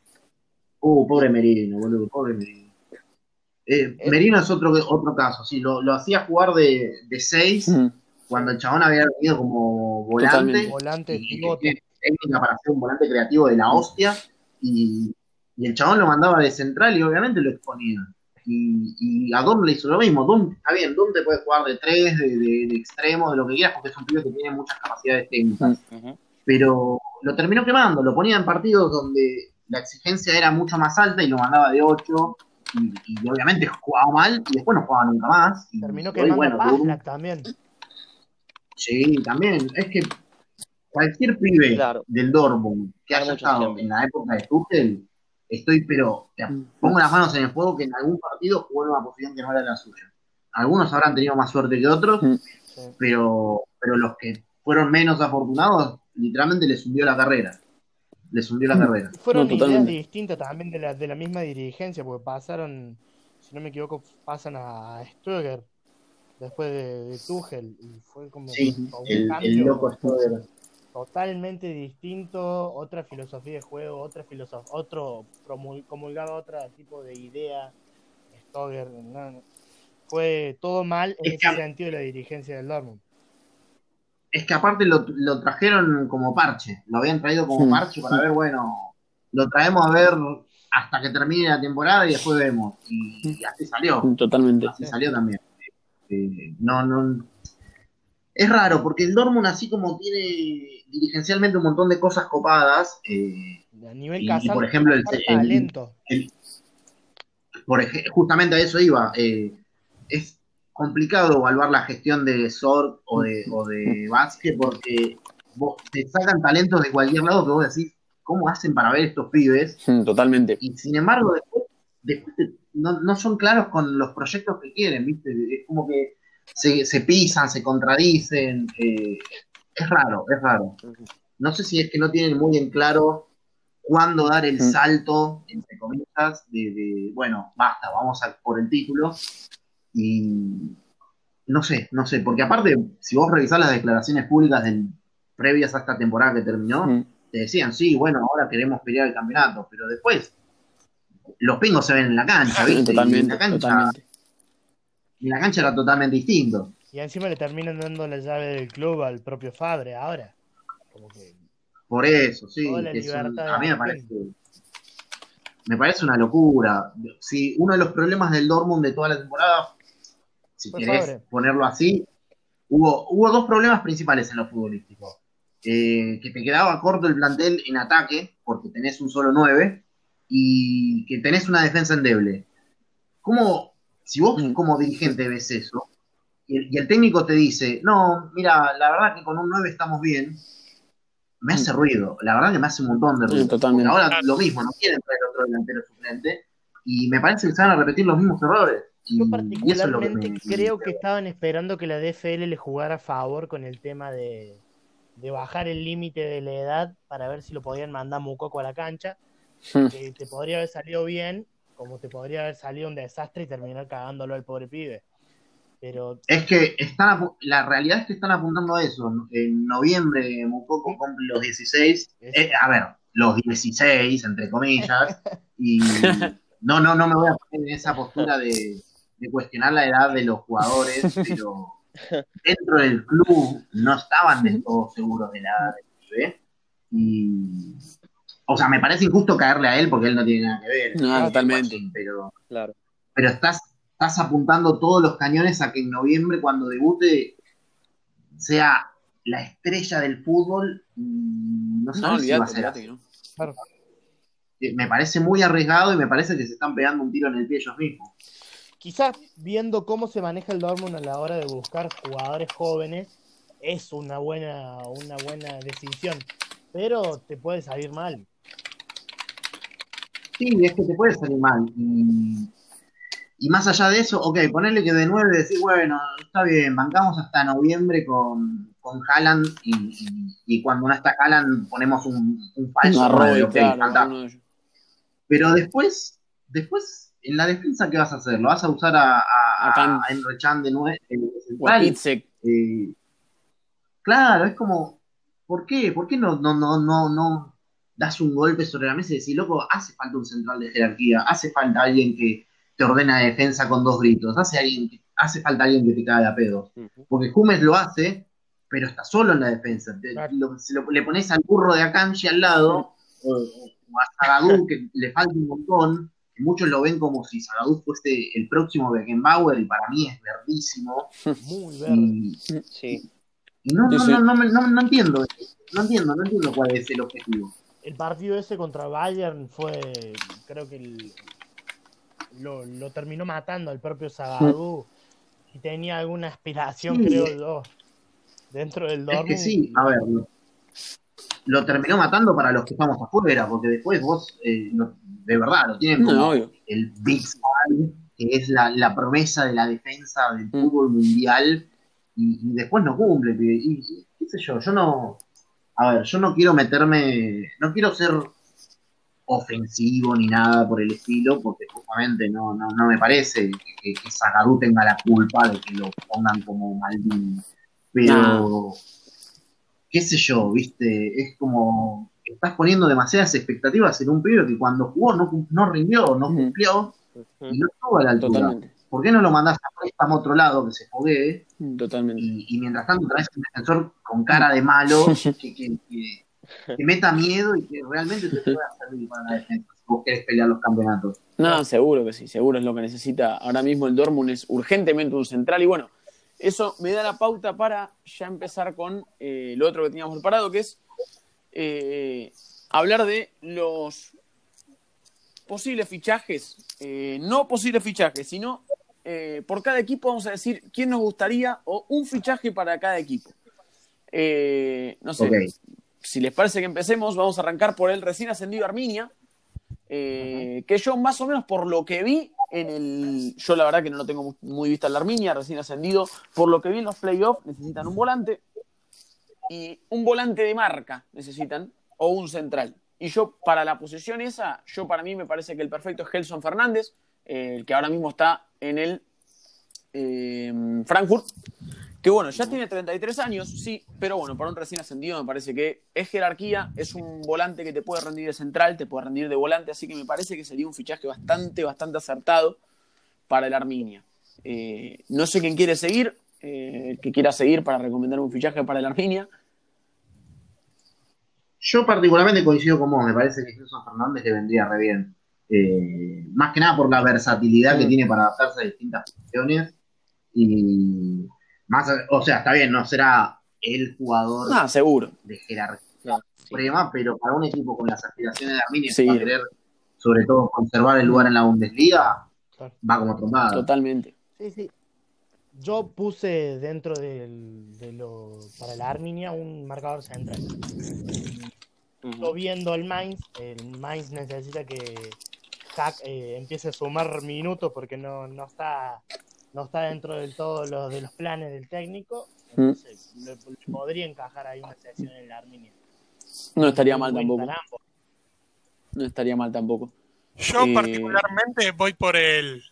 Uh, pobre Merino, boludo, pobre Merino. Eh, Eh. Merino es otro, otro caso, sí, lo, lo hacía jugar de 6 Mm. cuando el chabón había venido como volante. Totalmente. Volante, y que pivote. Técnica para ser un volante creativo de la hostia. Y, y el chabón lo mandaba de central y obviamente lo exponía. Y, y a Dom le hizo lo mismo. Dom, está bien, Dom te puede jugar de 3, de, de- de extremo, de lo que quieras, porque es un pibe que tiene muchas capacidades técnicas pero lo terminó quemando, lo ponía en partidos donde la exigencia era mucho más alta y lo mandaba de 8 y, y obviamente jugaba mal y después no jugaba nunca más. Y Terminó quemando bueno, también. sí, también, es que cualquier pibe Claro. del Dortmund que Hay haya estado en la época de Tuchel, estoy pero te pongo las manos en el fuego que en algún partido jugó en una posición que no era la suya. Algunos habrán tenido más suerte que otros, Mm. Sí. pero, pero los que fueron menos afortunados, literalmente les hundió la carrera. Les hundió la Mm. carrera. Fueron No, ideas distintas también de la, de la misma dirigencia, porque pasaron, si no me equivoco, pasan a Stöger después de, de Tuchel y fue como Sí, un el, el cambio loco Stover. Totalmente distinto, otra filosofía de juego, otra filosof otro promul- comulgaba otro tipo de idea. Stoger, no, no. fue todo mal en Es ese que- sentido de la dirigencia del Dortmund. Es que aparte lo, lo trajeron como parche, lo habían traído como parche para ver, bueno, lo traemos a ver hasta que termine la temporada y después vemos. Y, y así salió, Totalmente. así salió también. Eh, no, no. Es raro, porque el Dortmund, así como tiene dirigencialmente un montón de cosas copadas, eh, A nivel Y- por ejemplo, el- el- talento. por ej- justamente a eso iba. eh, es complicado evaluar la gestión de Sorg o de, o de Vázquez porque vos te sacan talentos de cualquier lado que vos decís, cómo hacen para ver estos pibes. Totalmente. Y sin embargo, después, después te- no, no son claros con los proyectos que quieren, ¿viste? Es como que se, se pisan, se contradicen. eh, es raro, es raro. No sé si es que no tienen muy en claro cuándo dar el salto, entre comillas, de, de, bueno, basta, vamos a por el título. Y no sé, no sé, porque aparte, si vos revisás las declaraciones públicas del, previas a esta temporada que terminó, Mm. te decían, sí, bueno, ahora queremos pelear el campeonato, pero después los pingos se ven en la cancha, ¿viste? Y en Totalmente, la cancha, totalmente. En la cancha era totalmente distinto. Y encima le terminan dando la llave del club al propio Fabre ahora. Como que Por eso, sí. Es un- a mí me parece, me parece una locura. Si uno de los problemas del Dortmund de toda la temporada, si Fue querés ponerlo así, hubo, hubo dos problemas principales en lo futbolístico. Eh, que te quedaba corto el plantel en ataque, porque tenés un solo 9, y que tenés una defensa endeble. ¿Cómo, si vos Mm. como dirigente ves eso, y el, y el técnico te dice, no, mira, la verdad que con un 9 estamos bien, me hace ruido, la verdad que me hace un montón de ruido. Mm, totalmente. Ahora lo mismo, no quieren traer otro delantero suplente, y me parece que se van a repetir los mismos errores. Y, Yo es que particularmente me- creo que estaban esperando que la DFL le jugara a favor con el tema de, de bajar el límite de la edad para ver si lo podían mandar Mucoco a la cancha. Mm. Que te podría haber salido bien, como te podría haber salido un desastre y terminar cagándolo al pobre pibe. Pero Es que están, la realidad es que están apuntando a eso. En noviembre Mucoco cumple los 16. Eh, a ver, los 16, entre comillas. Y no, no, no me voy a poner en esa postura de, de cuestionar la edad de los jugadores, pero dentro del club no estaban del todo seguros de la edad del pibe. Y, o sea, me parece injusto caerle a él porque él no tiene nada que ver. No, Es totalmente. así, Pero, Claro. pero estás, estás apuntando todos los cañones a que en noviembre, cuando debute, sea la estrella del fútbol. mm, No No, sabes si va a ser no. Eh, Me parece muy arriesgado y me parece que se están pegando un tiro en el pie ellos mismos. quizás viendo cómo se maneja el Dortmund a la hora de buscar jugadores jóvenes, es una buena, una buena decisión. Pero te puede salir mal. Sí, es que te puede salir mal. Y, y más allá de eso, ok, ponerle que de 9 decir, bueno, está bien, bancamos hasta noviembre con, con Haaland y, y- y cuando no está Haaland ponemos un, un falso Una 9, Roy, ok, claro, fantástico. alguno de ellos. Pero después, después, en la defensa, ¿qué vas a hacer? ¿Lo vas a usar a, a, A a Emre Can de nueve, de O a central? Pizzek. Eh, claro, es como, ¿por qué? ¿Por qué no, no, no, no, no das un golpe sobre la mesa y decís, loco, hace falta un central de jerarquía, hace falta alguien que te ordena defensa con dos gritos, hace, alguien que- hace falta alguien que te caga a pedos? Porque Jumes lo hace, pero está solo en la defensa. Te- Claro. lo- si lo- le pones al burro de Akanji al lado, o, o a Zagadou, que le falta un montón, que muchos lo ven como si Zagadou fuese el próximo Beckenbauer, y para mí es verdísimo. Muy verde. Y, Sí. y no, no, no, no, me- no, no entiendo, no entiendo, no entiendo cuál es el objetivo. El partido ese contra Bayern fue, creo que el- lo, lo terminó matando al propio Zagadou y tenía alguna aspiración, Sí. creo yo, dentro del Es Dortmund. que sí, a ver, lo, lo terminó matando para los que estamos afuera, porque después vos, eh, lo- de verdad, lo tienen como No, el Big Sky, que es la, la promesa de la defensa del Mm. fútbol mundial, y, y después no cumple. y qué sé yo, yo no. A ver, yo no quiero meterme. No quiero ser ofensivo ni nada por el estilo, porque justamente no, no, no me parece que, que, Zagadou tenga la culpa de que lo pongan como Maldini. Pero. qué sé yo, viste, es como. Estás poniendo demasiadas expectativas en un pibe que cuando jugó no, no rindió, no cumplió y no estuvo a la altura. Totalmente. ¿Por qué no lo mandás a préstamo a otro lado que se foguee? Totalmente. Y, y mientras tanto traes un defensor con cara de malo que, que, que- que meta miedo y que realmente te pueda servir para la defensa si vos querés pelear los campeonatos. No, seguro que sí, seguro es lo que necesita ahora mismo el Dortmund, es urgentemente un central. Y bueno, eso me da la pauta para ya empezar con eh, lo otro que teníamos preparado, que es eh, hablar de los posibles fichajes, eh, no posibles fichajes, sino eh, por cada equipo vamos a decir quién nos gustaría o un fichaje para cada equipo. Eh, no sé, si les parece que empecemos, vamos a arrancar por el recién ascendido Arminia, eh, que yo más o menos por lo que vi en el... Yo la verdad que no lo tengo muy vista en la Arminia, recién ascendido, por lo que vi en los playoffs necesitan un volante y un volante de marca necesitan o un central. Y yo para la posición esa, yo para mí me parece que el perfecto es Gelson Fernández, el que ahora mismo está en el eh, Frankfurt, que bueno, ya tiene 33 años, sí, pero bueno, para un recién ascendido me parece que es jerarquía, es un volante que te puede rendir de central, te puede rendir de volante, así que me parece que sería un fichaje bastante, bastante acertado para el Arminia. Eh, no sé quién quiere seguir, eh, que quiera seguir para recomendar un fichaje para el Arminia. Yo particularmente coincido con vos, me parece que Jesús Fernández le vendría re bien. Eh, más que nada por la versatilidad que tiene para adaptarse a distintas posiciones y más, o sea, está bien, no será el jugador ah, seguro. de jerarquía suprema, pero para un equipo con las aspiraciones de Arminia sí. querer, sobre todo, conservar el lugar en la Bundesliga, va como trombada. Totalmente. Sí, sí. Yo puse dentro del, de lo, para la Arminia un marcador central. Yo viendo el Mainz, el Mainz necesita que Eh, empiece a sumar minutos porque no, no está no está dentro del todo lo, de los planes del técnico, entonces le, le podría encajar ahí una sesión en la Arminia. No estaría mal tampoco. No estaría mal tampoco. Yo eh... particularmente voy por el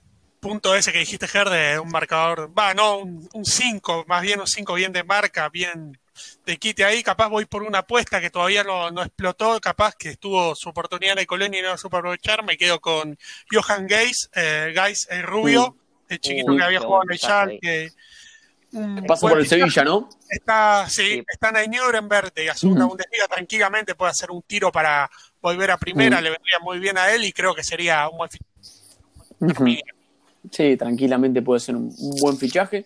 punto ese que dijiste, Ger, de un marcador, va, no, un 5, más bien un 5 bien de marca, bien de quite ahí, capaz voy por una apuesta que todavía no, no explotó, capaz que estuvo su oportunidad de Colonia y no la supo aprovechar, me quedo con Johan Geis, eh, Geis el rubio, el chiquito Uy, que había jugado en el Schalke. Pasa por el Sevilla, ¿no? Está, sí, sí. está en el Nuremberg la segunda mm. Bundesliga, tranquilamente puede hacer un tiro para volver a primera, le vendría muy bien a él y creo que sería un buen fichaje. Sí, tranquilamente puede ser un, un buen fichaje.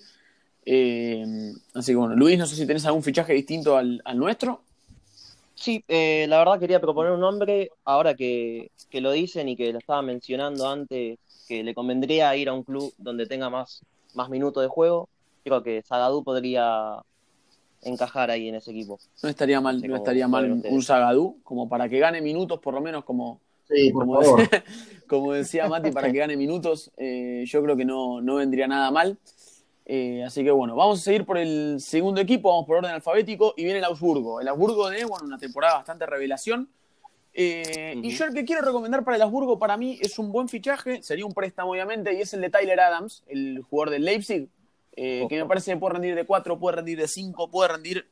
Eh, así que bueno, Luis, no sé si tenés algún fichaje distinto al, al nuestro. Sí, eh, la verdad quería proponer un nombre, ahora que, que, lo dicen y que lo estaba mencionando antes, que le convendría ir a un club donde tenga más, más minutos de juego. Creo que Zagadú podría encajar ahí en ese equipo. No estaría mal, no, no estaría mal un, un Zagadú, como para que gane minutos, por lo menos como, sí, como, decía, como, decía, Mati, para que gane minutos, eh, yo creo que no, no vendría nada mal. Eh, así que bueno, vamos a seguir por el segundo equipo, vamos por orden alfabético y viene el Augsburgo. El Augsburgo de bueno, una temporada bastante revelación. Eh, uh -huh. Y yo el que quiero recomendar para el Augsburgo para mí es un buen fichaje, sería un préstamo obviamente, y es el de Tyler Adams, el jugador del Leipzig, eh, que me parece que puede rendir de 4, puede rendir de 5, puede rendir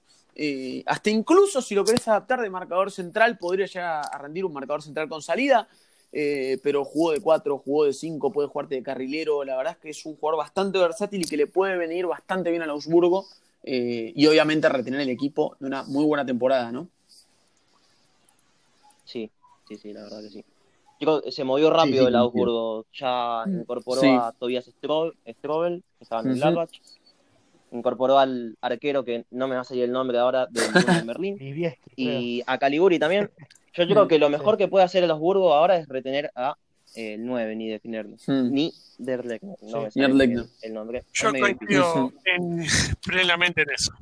hasta incluso si lo querés adaptar de marcador central, podría llegar a rendir un marcador central con salida. Eh, pero jugó de 4, jugó de 5, puede jugarte de carrilero. La verdad es que es un jugador bastante versátil y que le puede venir bastante bien al Augsburgo eh, y obviamente retener el equipo de una muy buena temporada, ¿no? Sí, sí, sí, la verdad que sí. Se movió rápido sí, sí, el Augsburgo, ya incorporó sí. a Tobias Strobel, que estaba en el Gladbach, uh -huh. incorporó al arquero que no me va a salir el nombre ahora de Berlín, y a Caliburi también. Yo creo que lo mejor que puede hacer el Augsburgo ahora es retener a eh, el 9, ni definirlo. Hmm. Ni Derleckner. No sí, el, el, nombre. Yo coincido en, plenamente en eso.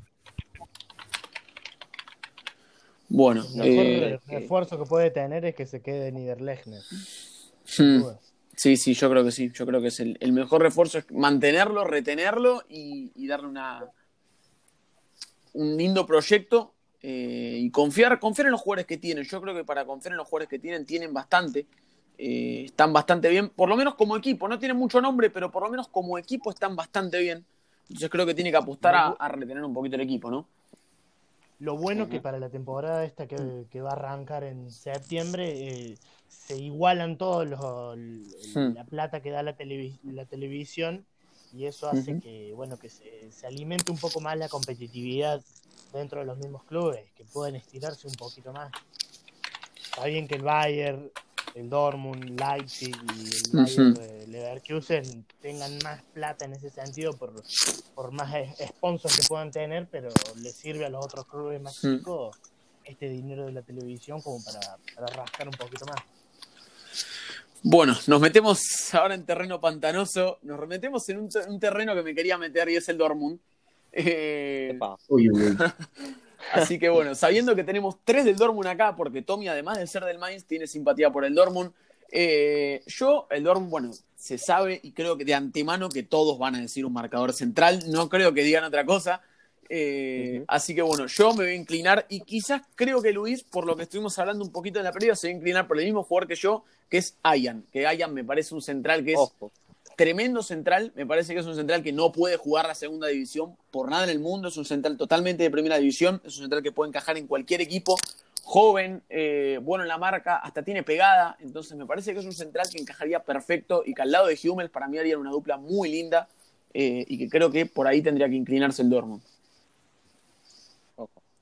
Bueno, el eh, refuerzo que puede tener es que se quede Niederlechner. Hmm. Sí, sí, yo creo que sí. Yo creo que es el, el mejor refuerzo es mantenerlo, retenerlo y, y darle una un lindo proyecto eh, y confiar, confiar en los jugadores que tienen. Yo creo que para confiar en los jugadores que tienen, tienen bastante. Eh, están bastante bien, por lo menos como equipo. No tienen mucho nombre, pero por lo menos como equipo están bastante bien. Entonces creo que tiene que apostar a, a retener un poquito el equipo, ¿no? Lo bueno -huh. que para la temporada esta que, que va a arrancar en septiembre eh, se igualan todos los hmm. la plata que da la, televis la televisión y eso hace uh -huh. que bueno que se, se, alimente un poco más la competitividad dentro de los mismos clubes, que pueden estirarse un poquito más. Está bien que el Bayern, el Dortmund, Leipzig y el Bayern de Leverkusen tengan más plata en ese sentido por, por más sponsors que puedan tener, pero le sirve a los otros clubes más chicos este dinero de la televisión como para, para rascar un poquito más. Bueno, nos metemos ahora en terreno pantanoso, nos metemos en un, un terreno que me quería meter y es el Dortmund. Eh, uy, uy. Así que bueno, sabiendo que tenemos tres del Dortmund acá, porque Tommy, además de ser del Mainz, tiene simpatía por el Dortmund. eh, yo, el Dortmund, bueno, se sabe y creo que de antemano que todos van a decir un marcador central. No creo que digan otra cosa. Eh. Así que bueno, yo me voy a inclinar y quizás creo que Luis, por lo que estuvimos hablando un poquito en la previa, se va a inclinar por el mismo jugador que yo, que es Ayan. Que Ayan me parece un central que es Ojo. tremendo central. Me parece que es un central que no puede jugar la segunda división por nada en el mundo. Es un central totalmente de primera división. Es un central que puede encajar en cualquier equipo. Joven, eh, bueno en la marca, hasta tiene pegada. Entonces me parece que es un central que encajaría perfecto y que al lado de Hummels para mí haría una dupla muy linda. eh, y que creo que por ahí tendría que inclinarse el Dortmund.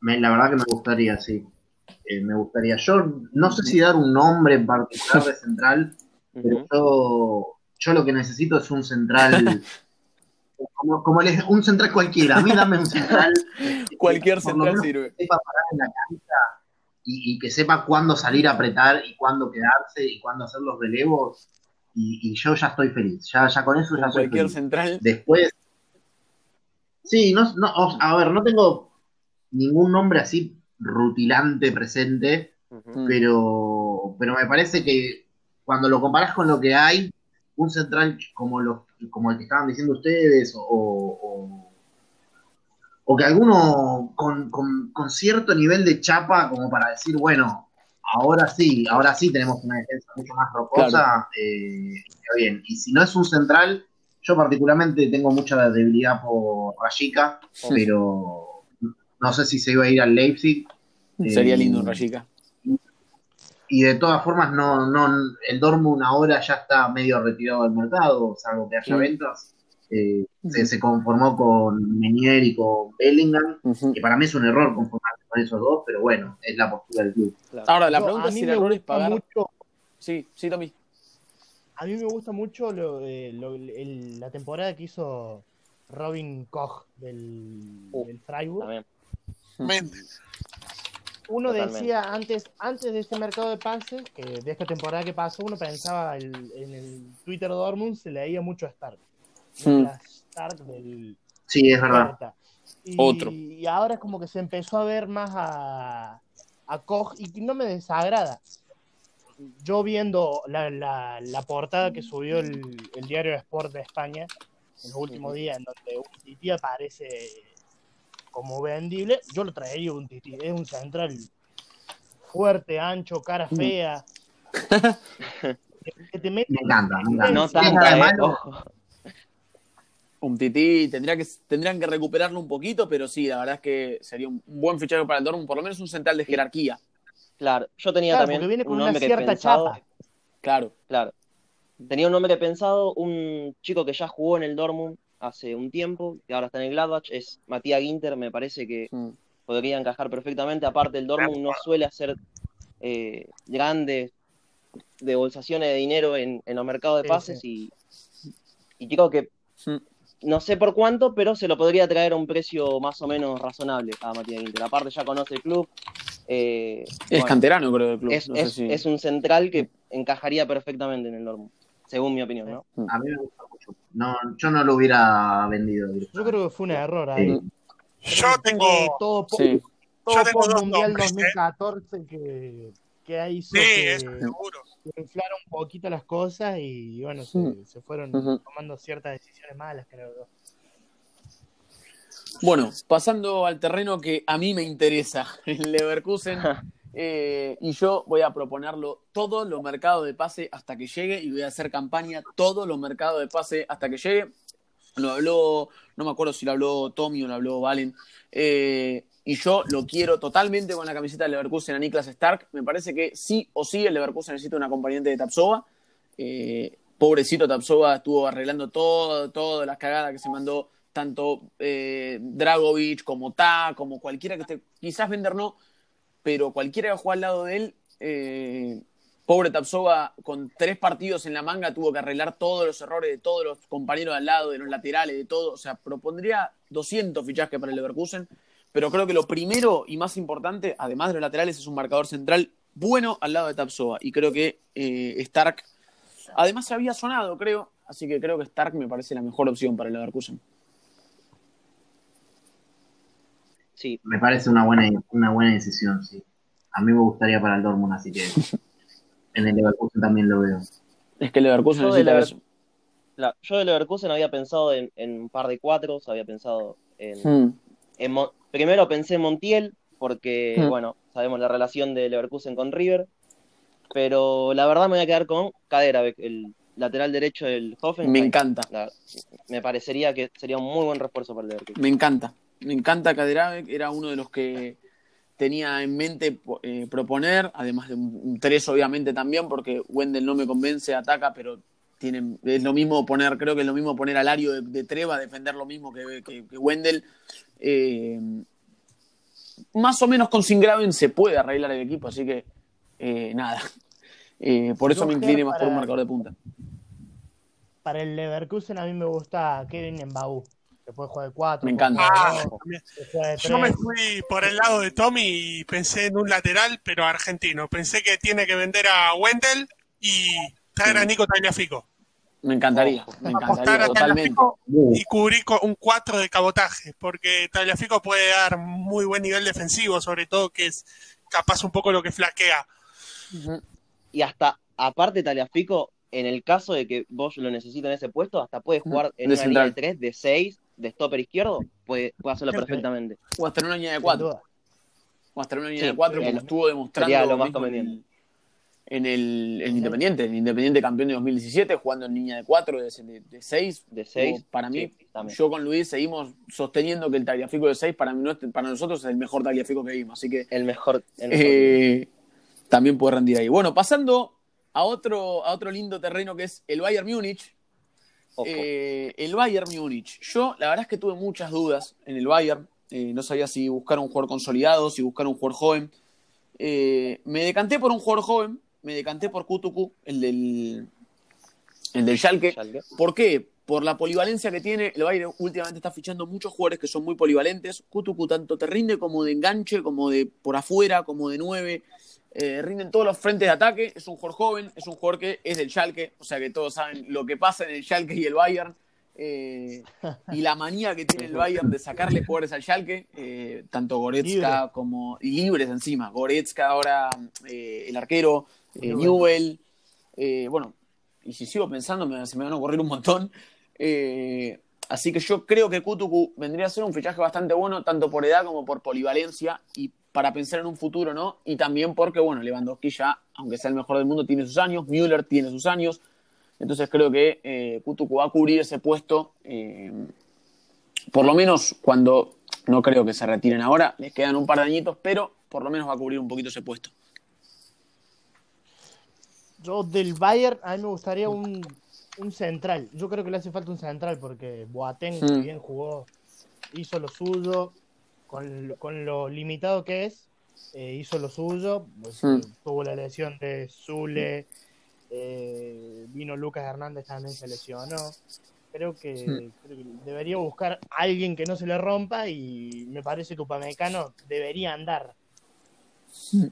Me- la verdad que me gustaría, sí. Eh, me gustaría. Yo no sé si dar un nombre en particular de central, pero yo, yo lo que necesito es un central. Como, como el- un central cualquiera. A mí dame un central. Cualquier central sirve. sepa parar en la cancha y, y que sepa cuándo salir a apretar y cuándo quedarse y cuándo hacer los relevos. Y, y yo ya estoy feliz. Ya, ya con eso ya soy Cualquier central. Después. Sí, no, no, a ver, no tengo ningún nombre así rutilante presente. Mm. pero, pero me parece que cuando lo comparás con lo que hay, un central como, los, como el que estaban diciendo ustedes, o, o, o que alguno con, con- con cierto nivel de chapa, como para decir, bueno, ahora sí, ahora sí tenemos una defensa mucho más rocosa, eh, está bien. Y si no es un central, yo particularmente tengo mucha debilidad por Rayica, pero no sé si se iba a ir al Leipzig. Sería Eh, lindo un Rayica. Y de todas formas, no, no, el Dortmund ahora ya está medio retirado del mercado, salvo que haya ventas. Eh, se, se conformó con Menier y con Bellingham, que para mí es un error conformarse con esos dos, pero bueno, es la postura del club. Claro. Ahora, la pregunta a es mí si el me error es gusta pagar. mucho Sí, sí, Tommy. A mí me gusta mucho lo, eh, lo- el- la temporada que hizo Robin Koch del, Uh, del Freiburg. También. Uno Totalmente. decía antes, antes de este mercado de pases, que de esta temporada que pasó, uno pensaba el- en el Twitter de Dortmund se leía mucho a Stark. Hmm. Stark del Sí, es verdad. Y, Otro. y ahora es como que se empezó a ver más a, a Koch y no me desagrada. Yo viendo la, la, la portada que subió el, el diario Sport de España en los últimos días, en donde un tití aparece como vendible, yo lo traería un tití. Es un central fuerte, ancho, cara fea. que te mete Me encanta, me encanta. No tanta, eh. malo. Ojo. Un tití tendría que, tendrían que recuperarlo un poquito, pero sí, la verdad es que sería un buen fichaje para el Dortmund, por lo menos un central de jerarquía. Claro, yo tenía Claro, también porque viene con un una nombre cierta pensado. chapa. Claro. Claro. Tenía un nombre pensado, un chico que ya jugó en el Dortmund hace un tiempo, que ahora está en el Gladbach, es Matías Ginter, me parece que Mm. podría encajar perfectamente. Aparte, el Dortmund no suele hacer eh, grandes debolsaciones de dinero en, en los mercados de Sí, pases y, y creo que Mm. no sé por cuánto, pero se lo podría traer a un precio más o menos razonable a Matías Ginter. Aparte, ya conoce el club. eh, Es bueno, canterano, creo, del club. es, no sé es- si- es un central que encajaría perfectamente en el Dortmund, según mi opinión, ¿no? A mí me gusta mucho. No, yo no lo hubiera vendido. Yo creo que fue un error ahí. Yo tengo. Todo po- Sí. todo Yo tengo por dos Mundial nombres, ¿eh? 2014 que, que hizo Sí, que eso seguro. que inflaron un poquito las cosas y bueno, se, Ujú. tomando ciertas decisiones malas, creo yo. Bueno, pasando al terreno que a mí me interesa, el Leverkusen. eh, y yo voy a proponerlo todos los mercados de pase hasta que llegue y voy a hacer campaña todos los mercados de pase hasta que llegue. Lo habló, no me acuerdo si lo habló Tommy o lo habló Valen. eh, y yo lo quiero totalmente con la camiseta del Leverkusen a Niklas Stark. Me parece que sí o sí el Leverkusen necesita un acompañante de Tapsova. Eh, pobrecito Tapsova estuvo arreglando todo, todas las cagadas que se mandó tanto Dragovic como Ta, como cualquiera que esté, quizás Bender no, pero cualquiera que juega al lado de él, eh, pobre Tapsova con tres partidos en la manga tuvo que arreglar todos los errores de todos los compañeros de al lado, de los laterales, de todo, o sea, propondría 200 fichajes para el Leverkusen, pero creo que lo primero y más importante, además de los laterales, es un marcador central bueno al lado de Tapsova, y creo que eh, Stark, además se había sonado, creo, así que creo que Stark me parece la mejor opción para el Leverkusen. Sí, Me parece una buena, una buena decisión, sí. A mí me gustaría para el Dortmund, así que en el Leverkusen también lo veo. Es que el Leverkusen Yo de necesita Lever- eso. la- yo de Leverkusen había pensado en, en un par de cuatros, había pensado en, Mm, en Mon- primero pensé en Montiel, porque, Mm. bueno, sabemos la relación de Leverkusen con River, pero la verdad me voy a quedar con Kaderabek, el lateral derecho del Hoffenheim. me encanta. La- me parecería que sería un muy buen refuerzo para el Leverkusen. Me encanta. Me encanta Kaderabek. Era uno de los que tenía en mente eh, proponer, además de un, un tres obviamente también, porque Wendell no me convence, ataca, pero tiene, es lo mismo poner, creo que es lo mismo poner al Lario de, de Treva, defender lo mismo que, que, que Wendell. Eh, más o menos con Singraven se puede arreglar el equipo, así que eh, nada. Eh, por eso Yo, me incliné más por un marcador de punta. Para el Leverkusen a mí me gusta Kevin Mbau. Que puede jugar de 4. Me encanta. Ah, de Yo me 3. fui por el lado de Tommy y pensé en un lateral, pero argentino. Pensé que tiene que vender a Wendell y traer a Nico Tagliafico. Me encantaría, me Apostar encantaría a totalmente. Tagliafico y cubrir con un 4 de cabotaje, porque Tagliafico puede dar muy buen nivel defensivo, sobre todo que es capaz un poco lo que flaquea. Y hasta, aparte Taliafico, en el caso de que vos lo necesites en ese puesto, hasta puede jugar en De una línea de central. 3, de 6, de stopper izquierdo, puede, puede hacerlo perfectamente. O hasta en una línea de cuatro. O hasta en una línea Sí, de cuatro, como estuvo demostrando sería lo más mismo en el, conveniente. en el, en Independiente. En Independiente campeón de 2017, jugando en línea de cuatro, de, de, de seis. De 6, Para mí, sí, yo con Luis seguimos sosteniendo que el Tagliafico de seis para, mí para nosotros es el mejor Tagliafico que vimos. Así que El mejor. el mejor. eh, también puede rendir ahí. Bueno, pasando a otro, a otro lindo terreno que es el Bayern Múnich. Eh, el Bayern Múnich. Yo, la verdad es que tuve muchas dudas en el Bayern. Eh, no sabía si buscar un jugador consolidado, si buscar un jugador joven. Eh, me decanté por un jugador joven. Me decanté por Kutuku, el del, el del Schalke. Schalke. ¿Por qué? Por la polivalencia que tiene. El Bayern últimamente está fichando muchos jugadores que son muy polivalentes. Kutuku tanto te rinde como de enganche, como de por afuera, como de nueve. Eh, rinden todos los frentes de ataque. Es un jugador joven, es un jugador que es del Schalke. O sea que todos saben lo que pasa en el Schalke y el Bayern. Eh, y la manía que tiene el Bayern de sacarle jugadores al Schalke, eh, tanto Goretzka Libre. como. y libres encima. Goretzka ahora, eh, el arquero, Newell. Bueno, y si sigo pensando, me- se me van a ocurrir un montón. Así que yo creo que Kutuku vendría a ser un fichaje bastante bueno, tanto por edad como por polivalencia y para pensar en un futuro, ¿no? Y también porque, bueno, Lewandowski ya, aunque sea el mejor del mundo, tiene sus años, Müller tiene sus años. Entonces creo que eh, Kutuku va a cubrir ese puesto, eh, por lo menos cuando, no creo que se retiren ahora, les quedan un par de añitos, pero por lo menos va a cubrir un poquito ese puesto. Yo del Bayern, a mí me gustaría un, un central. Yo creo que le hace falta un central porque Boateng, Mm. bien jugó, hizo lo suyo, con, lo- con lo limitado que es, eh, hizo lo suyo. Pues, Mm. eh, Tuvo la lesión de Zule, eh, vino Lucas Hernández también se lesionó. Creo que, Mm. creo que debería buscar a alguien que no se le rompa y me parece que Upamecano debería andar.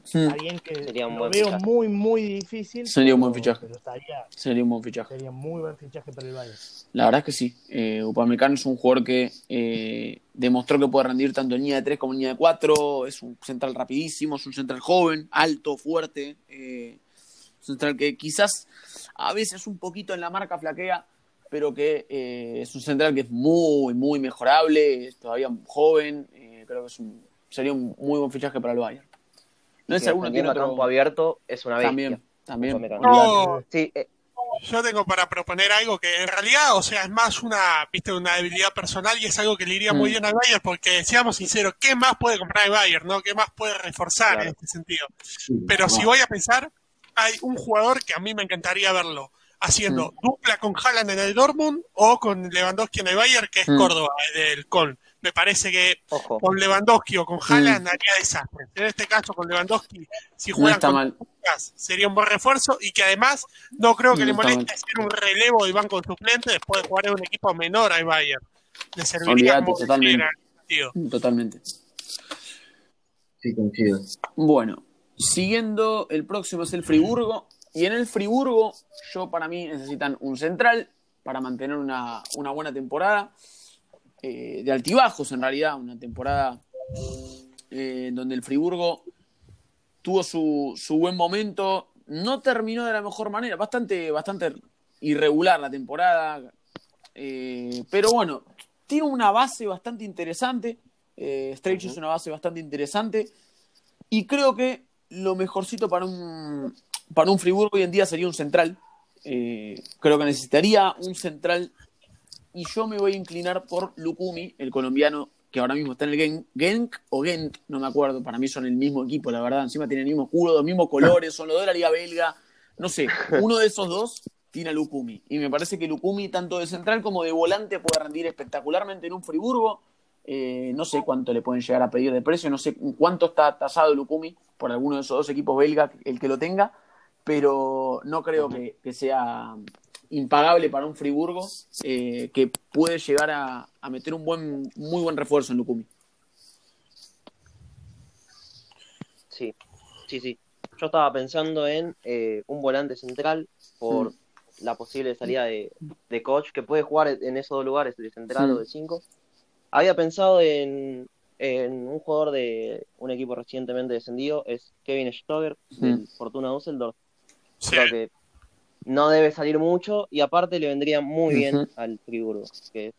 Está bien que Sería un lo buen veo fichaje. muy, muy difícil. Sería un buen pero- fichaje. Pero estaría, Sería un buen fichaje. sería muy buen fichaje para el Bayern. La verdad es que sí. Eh, Upamecano es un jugador que eh, demostró que puede rendir tanto en línea de 3 como en línea de 4. Es un central rapidísimo, es un central joven, alto, fuerte. Eh, un central que quizás a veces un poquito en la marca flaquea, pero que eh, es un central que es muy, muy mejorable, es todavía joven. eh, creo que es un- sería un muy buen fichaje para el Bayern. No si alguno tiene otro. campo abierto es una bestia. También, también. No, Sí, eh, Yo tengo para proponer algo que en realidad, o sea, es más una, viste, una debilidad personal y es algo que le iría muy Mm. bien al Bayern porque, seamos sinceros, ¿qué más puede comprar el Bayern, no? ¿Qué más puede reforzar Claro. en este sentido? sí, Pero no. si voy a pensar, hay un jugador que a mí me encantaría verlo haciendo dupla con Haaland en el Dortmund o con Lewandowski en el Bayern, que es Mm. Córdoba, del Colm. Me parece que ojo. con Lewandowski o con Haaland haría desastre. En este caso, con Lewandowski, si No juegan está con. Lucas, sería un buen refuerzo y que además no creo que No le moleste mal. hacer un relevo del banco suplente después de jugar en un equipo menor al Bayern. Le serviría Olvídate, muy totalmente. sentido. Totalmente. Sí, coincido. Bueno, siguiendo, el próximo es el Friburgo. Y en el Friburgo, yo para mí necesitan un central para mantener una, una buena temporada. Eh, de altibajos, en realidad, una temporada eh, donde el Friburgo tuvo su, su, buen momento, no terminó de la mejor manera, bastante, bastante irregular la temporada, eh, pero bueno, tiene una base bastante interesante, eh, Stretch es una base bastante interesante, y creo que lo mejorcito para un, para un Friburgo hoy en día sería un central. Creo que necesitaría un central y yo me voy a inclinar por Lukumi, el colombiano que ahora mismo está en el Genk, o Gent, no me acuerdo, para mí son el mismo equipo, la verdad, encima tienen el mismo culo, los mismos colores, son los de la liga belga, no sé, uno de esos dos tiene a Lukumi, y me parece que Lukumi, tanto de central como de volante, puede rendir espectacularmente en un Friburgo, eh, no sé cuánto le pueden llegar a pedir de precio, no sé cuánto está tasado Lukumi por alguno de esos dos equipos belgas, el que lo tenga, pero no creo que sea impagable para un Friburgo eh, que puede llegar a, a, meter un buen, muy buen refuerzo en Lukumi. Sí, sí, sí. Yo estaba pensando en eh, un volante central por mm. la posible salida de, de, coach que puede jugar en esos dos lugares, de central mm. o de cinco. Había pensado en, en, un jugador de un equipo recientemente descendido, es Kevin Stoger, mm. del Fortuna Düsseldorf. Sí. Creo que no debe salir mucho y aparte le vendría muy bien uh -huh. al Friburgo. Que...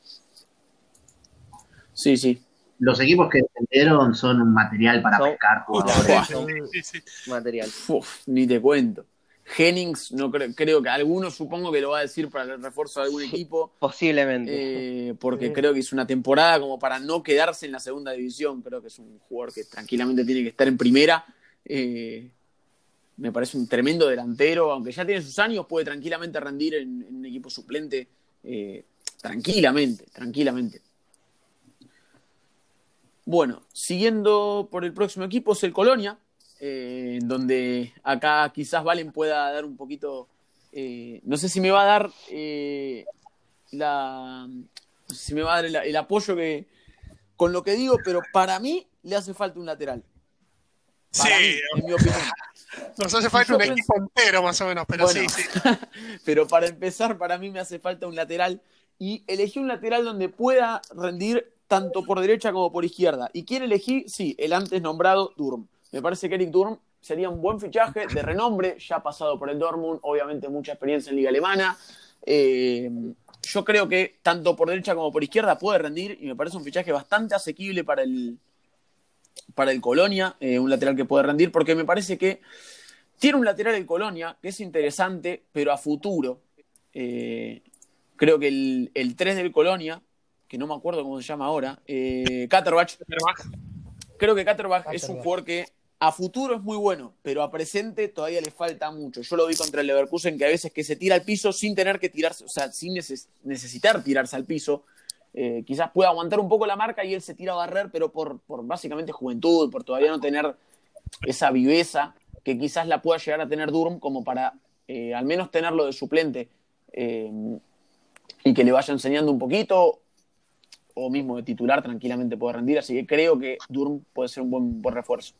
Sí, sí. Los equipos que defendieron son un material para son, pescar jugadores. Sí, sí, sí. Material. Uf, ni te cuento. Jennings, no creo, creo que alguno supongo que lo va a decir para el refuerzo de algún equipo. Posiblemente. Eh, porque creo que es una temporada como para no quedarse en la segunda división. Creo que es un jugador que tranquilamente tiene que estar en primera. Eh, me parece un tremendo delantero, aunque ya tiene sus años, puede tranquilamente rendir en, en un equipo suplente, eh, tranquilamente, tranquilamente. Bueno, siguiendo por el próximo equipo es el Colonia, eh, donde acá quizás Valen pueda dar un poquito, eh, no sé si me va a dar eh, la, no sé si me va a dar el, el apoyo que con lo que digo, pero para mí le hace falta un lateral. Para sí, mí, en mi opinión. Nos hace falta un equipo entero, más o menos, pero bueno, sí, sí. pero para empezar, para mí me hace falta un lateral. Y elegí un lateral donde pueda rendir tanto por derecha como por izquierda. ¿Y quién elegí? Sí, el antes nombrado Durm. Me parece que Eric Durm sería un buen fichaje de renombre, ya ha pasado por el Dortmund, obviamente mucha experiencia en Liga Alemana. Eh, yo creo que tanto por derecha como por izquierda puede rendir y me parece un fichaje bastante asequible para el, para el Colonia, eh, un lateral que puede rendir, porque me parece que tiene un lateral el Colonia que es interesante, pero a futuro. Eh, creo que el, el, 3 del Colonia, que no me acuerdo cómo se llama ahora, eh. Creo que Katterbach es un jugador que a futuro es muy bueno, pero a presente todavía le falta mucho. Yo lo vi contra el Leverkusen que a veces que se tira al piso sin tener que tirarse, o sea, sin neces necesitar tirarse al piso. Eh, quizás pueda aguantar un poco la marca y él se tira a barrer, pero por, por básicamente juventud, por todavía no tener esa viveza que quizás la pueda llegar a tener Durm como para eh, al menos tenerlo de suplente eh, y que le vaya enseñando un poquito o mismo de titular tranquilamente puede rendir, así que creo que Durm puede ser un buen, buen refuerzo.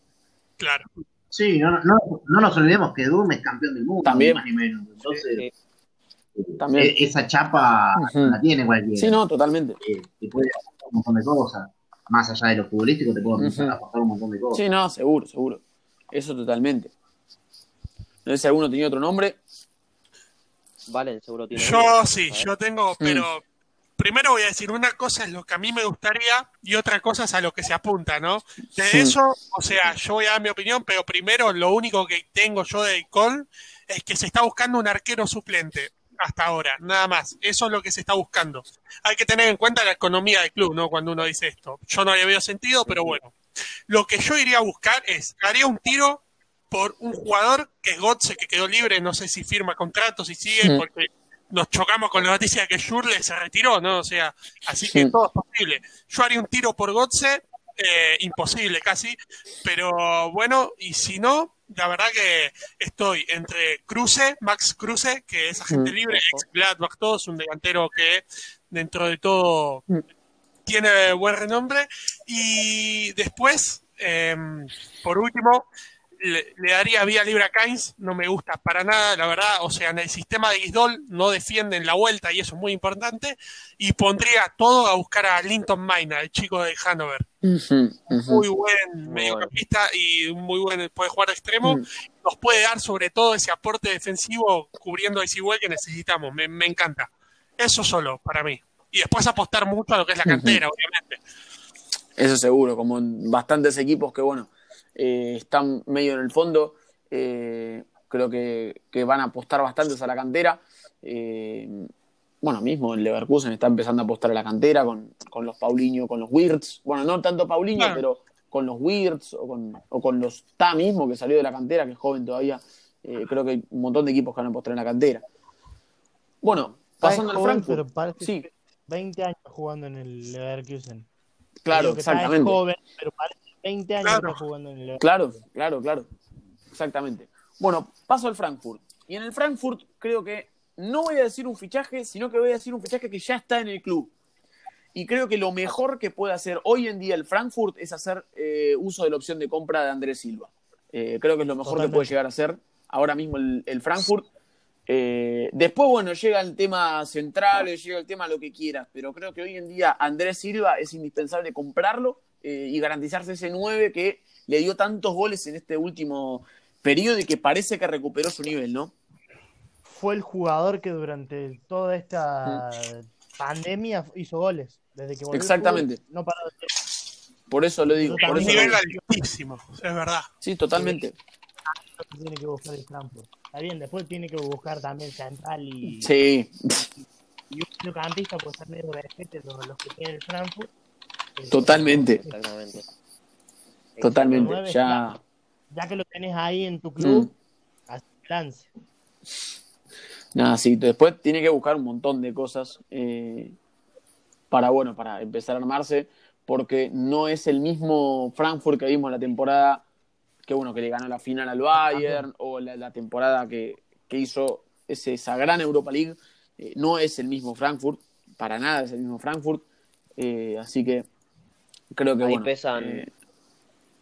Claro. Sí, no, no, no, nos olvidemos que Durm es campeón del mundo, También. ni más ni menos. Entonces, sí. También. Eh, esa chapa uh -huh. la tiene cualquiera. Sí, no, totalmente. Eh, te puede aportar un montón de cosas. Más allá de lo futbolístico, te puede uh -huh. aportar un montón de cosas. Sí, no, seguro, seguro. Eso totalmente. No sé si alguno tenía otro nombre. Valen, seguro tiene. Yo uno. sí, yo tengo, pero mm. primero voy a decir una cosa es lo que a mí me gustaría y otra cosa es a lo que se apunta, ¿no? De sí. eso, o sea, yo voy a dar mi opinión, pero primero lo único que tengo yo de Col es que se está buscando un arquero suplente hasta ahora, nada más. Eso es lo que se está buscando. Hay que tener en cuenta la economía del club, ¿no? Cuando uno dice esto. Yo no veo sentido, pero bueno. Lo que yo iría a buscar es, haría un tiro por un jugador que es Gotze, que quedó libre, no sé si firma contratos, si sigue, sí. porque nos chocamos con la noticia de que Schurle se retiró, ¿no? O sea, así que todo es posible. Yo haría un tiro por Gotze, eh, imposible casi, pero bueno, y si no, la verdad que estoy entre Cruce, Max Cruce, que es agente mm. libre, ex Gladbach, todo, es un delantero que dentro de todo mm. tiene buen renombre. Y después, eh, por último, le, le daría vía libre a Kainz, no me gusta para nada, la verdad. O sea, en el sistema de Gisdol no defienden la vuelta y eso es muy importante. Y pondría todo a buscar a Linton Maina, el chico de Hanover. Muy buen mediocampista y muy buen, puede jugar de extremo. Mm. Nos puede dar sobre todo ese aporte defensivo cubriendo ese igual que necesitamos. Me, me encanta. Eso solo para mí. Y después apostar mucho a lo que es la cantera, obviamente. Eso seguro, como en bastantes equipos que, bueno, eh, están medio en el fondo, eh, creo que, que van a apostar bastantes a la cantera. Eh, bueno, mismo el Leverkusen está empezando a apostar a la cantera con, con los Paulinho, con los Wirtz. Bueno, no tanto Paulinho, pero con los Wirtz o con, o con los Ta mismo, que salió de la cantera, que es joven todavía. Eh, creo que hay un montón de equipos que van a apostar en la cantera. Bueno, pasando al Frankfurt. pero parece Sí, que 20 años jugando en el Leverkusen. claro, exactamente. joven, pero parece 20 años Claro. está jugando en el. Claro, claro, claro. Exactamente. Bueno, paso al Frankfurt. Y en el Frankfurt creo que no voy a decir un fichaje, sino que voy a decir un fichaje que ya está en el club. Y creo que lo mejor que puede hacer hoy en día el Frankfurt es hacer eh, uso de la opción de compra de Andrés Silva. Eh, creo que es lo mejor Totalmente. que puede llegar a hacer ahora mismo el, el Frankfurt. Eh, después, bueno, llega el tema central, llega el tema lo que quieras, pero creo que hoy en día Andrés Silva es indispensable comprarlo eh, y garantizarse ese 9 que le dio tantos goles en este último periodo y que parece que recuperó su nivel, ¿no? Fue el jugador que durante toda esta Mm. pandemia hizo goles. Desde que volvió Exactamente. fútbol, no paró de hacer. Por eso lo digo. Por Un eso también. lo nivel digo. altísimo, es verdad. Sí, totalmente. lo que tiene que buscar el Frankfurt. Está bien, después tiene que buscar también central y, Sí, y un mediocampista puede ser medio de los, los que tiene el Frankfurt. Totalmente, Exactamente. totalmente. Ya. Ya que lo tenés ahí en tu club, Mm. haz lance. nada, sí. Después tiene que buscar un montón de cosas eh, para, bueno, para empezar a armarse, porque no es el mismo Frankfurt que vimos la temporada que, bueno, que le ganó la final al Bayern, o la, la temporada que, que hizo ese, esa gran Europa League. Eh, no es el mismo Frankfurt, para nada es el mismo Frankfurt. Eh, así que creo que, Ahí bueno. pesan eh,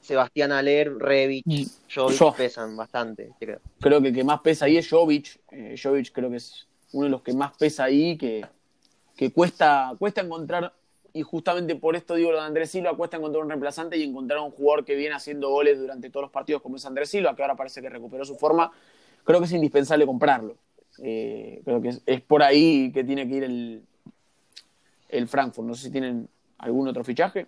Sebastián Aler, Revich, Jovic Yo. pesan bastante, creo. creo que el que más pesa ahí es Jovic. Eh, Jovic creo que es uno de los que más pesa ahí, que, que cuesta, cuesta encontrar, y justamente por esto digo lo de Andrés Silva, cuesta encontrar un reemplazante y encontrar un jugador que viene haciendo goles durante todos los partidos como es Andrés Silva, que ahora parece que recuperó su forma. Creo que es indispensable comprarlo. Eh, creo que es, es por ahí que tiene que ir el, el Frankfurt. No sé si tienen algún otro fichaje.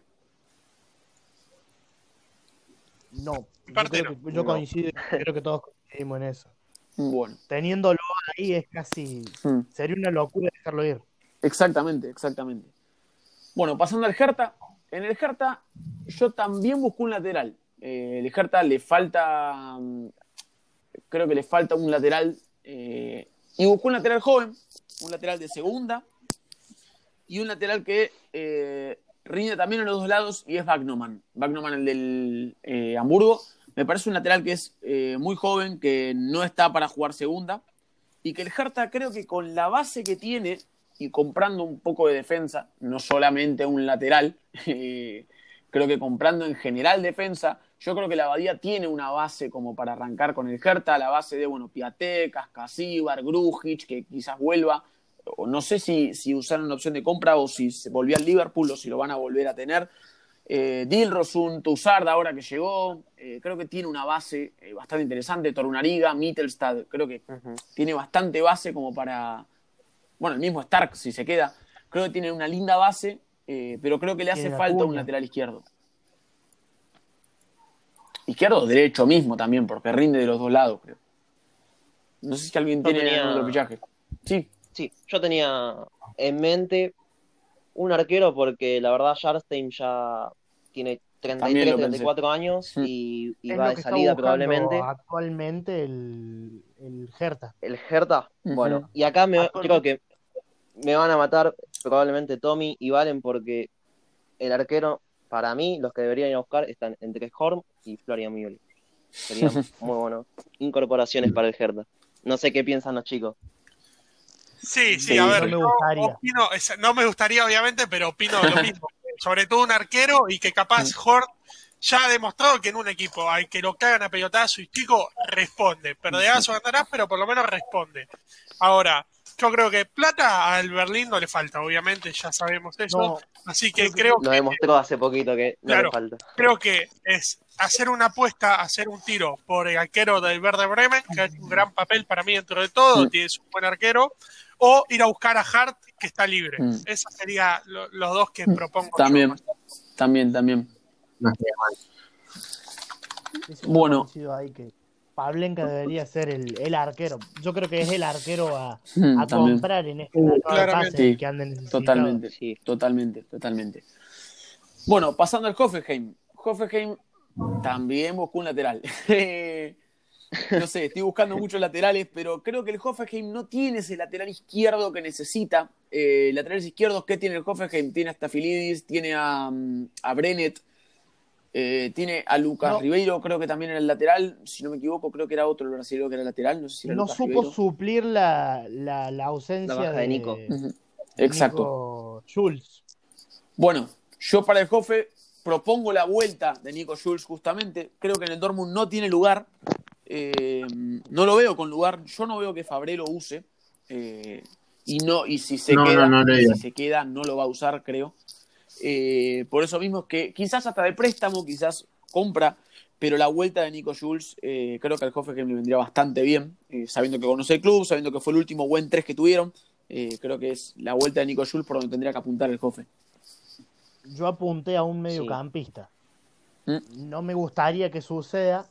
No, yo, Parte creo no. que- yo No. coincido, creo que todos coincidimos en eso. Bueno, Teniéndolo ahí es casi, hmm. sería una locura dejarlo ir. Exactamente, exactamente. Bueno, pasando al Hertha. En el Hertha yo también busco un lateral. Eh, el Hertha le falta, mm, creo que le falta un lateral. eh, y buscó un lateral joven, un lateral de segunda. Y un lateral que eh, rinde también a los dos lados y es Bagnoman. Bagnoman, el del eh, Hamburgo. Me parece un lateral que es eh, muy joven, que no está para jugar segunda. Y que el Hertha creo que con la base que tiene y comprando un poco de defensa, no solamente un lateral, eh, creo que comprando en general defensa, yo creo que la Abadía tiene una base como para arrancar con el Hertha, la base de, bueno, Piatek, Cascasíbar, Grujic, que quizás vuelva, no sé si, si usaron la opción de compra o si se volvió al Liverpool o si lo van a volver a tener. Eh, Dilrosun, Tuzard ahora que llegó, eh, creo que tiene una base eh, bastante interesante, Torunariga, Mittelstad, creo que tiene bastante base como para. Bueno, el mismo Stark, si se queda, creo que tiene una linda base, eh, pero creo que le hace falta un lateral izquierdo. Izquierdo o derecho mismo también, porque rinde de los dos lados, creo. No sé si alguien tiene tenía- otro fichaje. Sí, Sí, yo tenía en mente un arquero porque la verdad Jarstein ya tiene También 33, lo pensé. 34 años y, y va de salida probablemente. Actualmente el, el Hertha. El Hertha, bueno, y acá me, creo que me van a matar probablemente Tommy y Valen porque el arquero, para mí, los que deberían ir a buscar están entre Horm y Florian Mioli. Serían muy buenas incorporaciones para el Hertha. No sé qué piensan los chicos. Sí, sí, Sí, a no ver, me yo gustaría. opino- es- no me gustaría obviamente, pero opino lo mismo. Sobre todo un arquero y que capaz Hort ya ha demostrado que en un equipo hay que lo cagan a pelotazo y chico responde. Perderás o ganarás, pero por lo menos responde. Ahora, yo creo que plata al Berlín no le falta, obviamente, ya sabemos eso. No, Así que creo Lo que, demostró hace poquito que no Claro. le falta. creo que es hacer una apuesta, hacer un tiro por el arquero del Verde Bremen, que ha hecho un gran papel para mí dentro de todo, Mm. tiene un buen arquero, o ir a buscar a Hart, que está libre. Mm. Esos serían lo- los dos que Mm. propongo. yo. También, también, también. Bueno. ahí que Pavlenka debería ser el, el arquero. Yo creo que es el arquero a, Mm, a comprar en este Claramente. pases Sí, que anden. Totalmente, Sí. totalmente, totalmente. Bueno, pasando al Hoffenheim. Hoffenheim también buscó un lateral. no sé, estoy buscando muchos laterales, pero creo que el Hoffenheim no tiene ese lateral izquierdo que necesita. Eh, laterales izquierdos, ¿qué tiene el Hoffenheim? Tiene a Stafilidis, tiene a, mm, a Brennet, eh, tiene a Lucas No. Ribeiro, creo que también era el lateral. Si no me equivoco, creo que era otro el brasileño que era lateral. No sé si era No Lucas supo Ribeiro. suplir la, la, la ausencia La baja de Nico. Exacto. Nico Schulz. Bueno, yo para el Jofe propongo la vuelta de Nico Schulz justamente. Creo que en el Dortmund no tiene lugar. Eh, no lo veo con lugar. Yo no veo que Fabré lo use. Eh, y no, y si se No, queda, no, si se queda, no lo va a usar, creo. Eh, por eso mismo es que quizás hasta de préstamo, quizás compra, pero la vuelta de Nico Schulz eh, creo que al Hoffenheim le vendría bastante bien, eh, sabiendo que conoce el club, sabiendo que fue el último buen 3 que tuvieron. eh, creo que es la vuelta de Nico Schulz por donde tendría que apuntar el Hoffenheim. Yo apunté a un mediocampista. Mm. No me gustaría que suceda,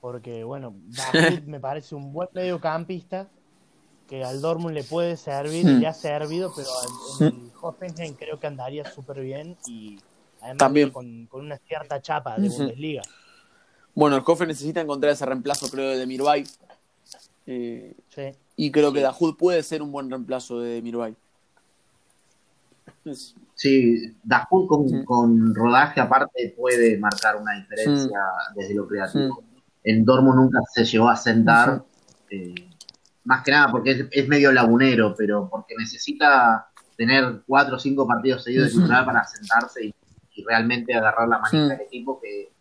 porque, bueno, David me parece un buen mediocampista que al Dortmund le puede servir y le ha servido, pero al- en el Hoffenheim creo que andaría súper bien y además También. Con, con una cierta chapa de Ujú. Bundesliga. Bueno, el Hoffenheim necesita encontrar ese reemplazo, creo, de Demirbay. Eh, Sí. y creo que Sí. Dahoud puede ser un buen reemplazo de Demirbay. Es- Sí, Dahoud con, Mm. con rodaje aparte puede marcar una diferencia desde lo creativo. El Dormo nunca se llegó a sentar, eh, más que nada porque es, es medio lagunero, pero porque necesita tener cuatro o cinco partidos seguidos de titular para sentarse y, y realmente agarrar la manija Mm. del equipo que,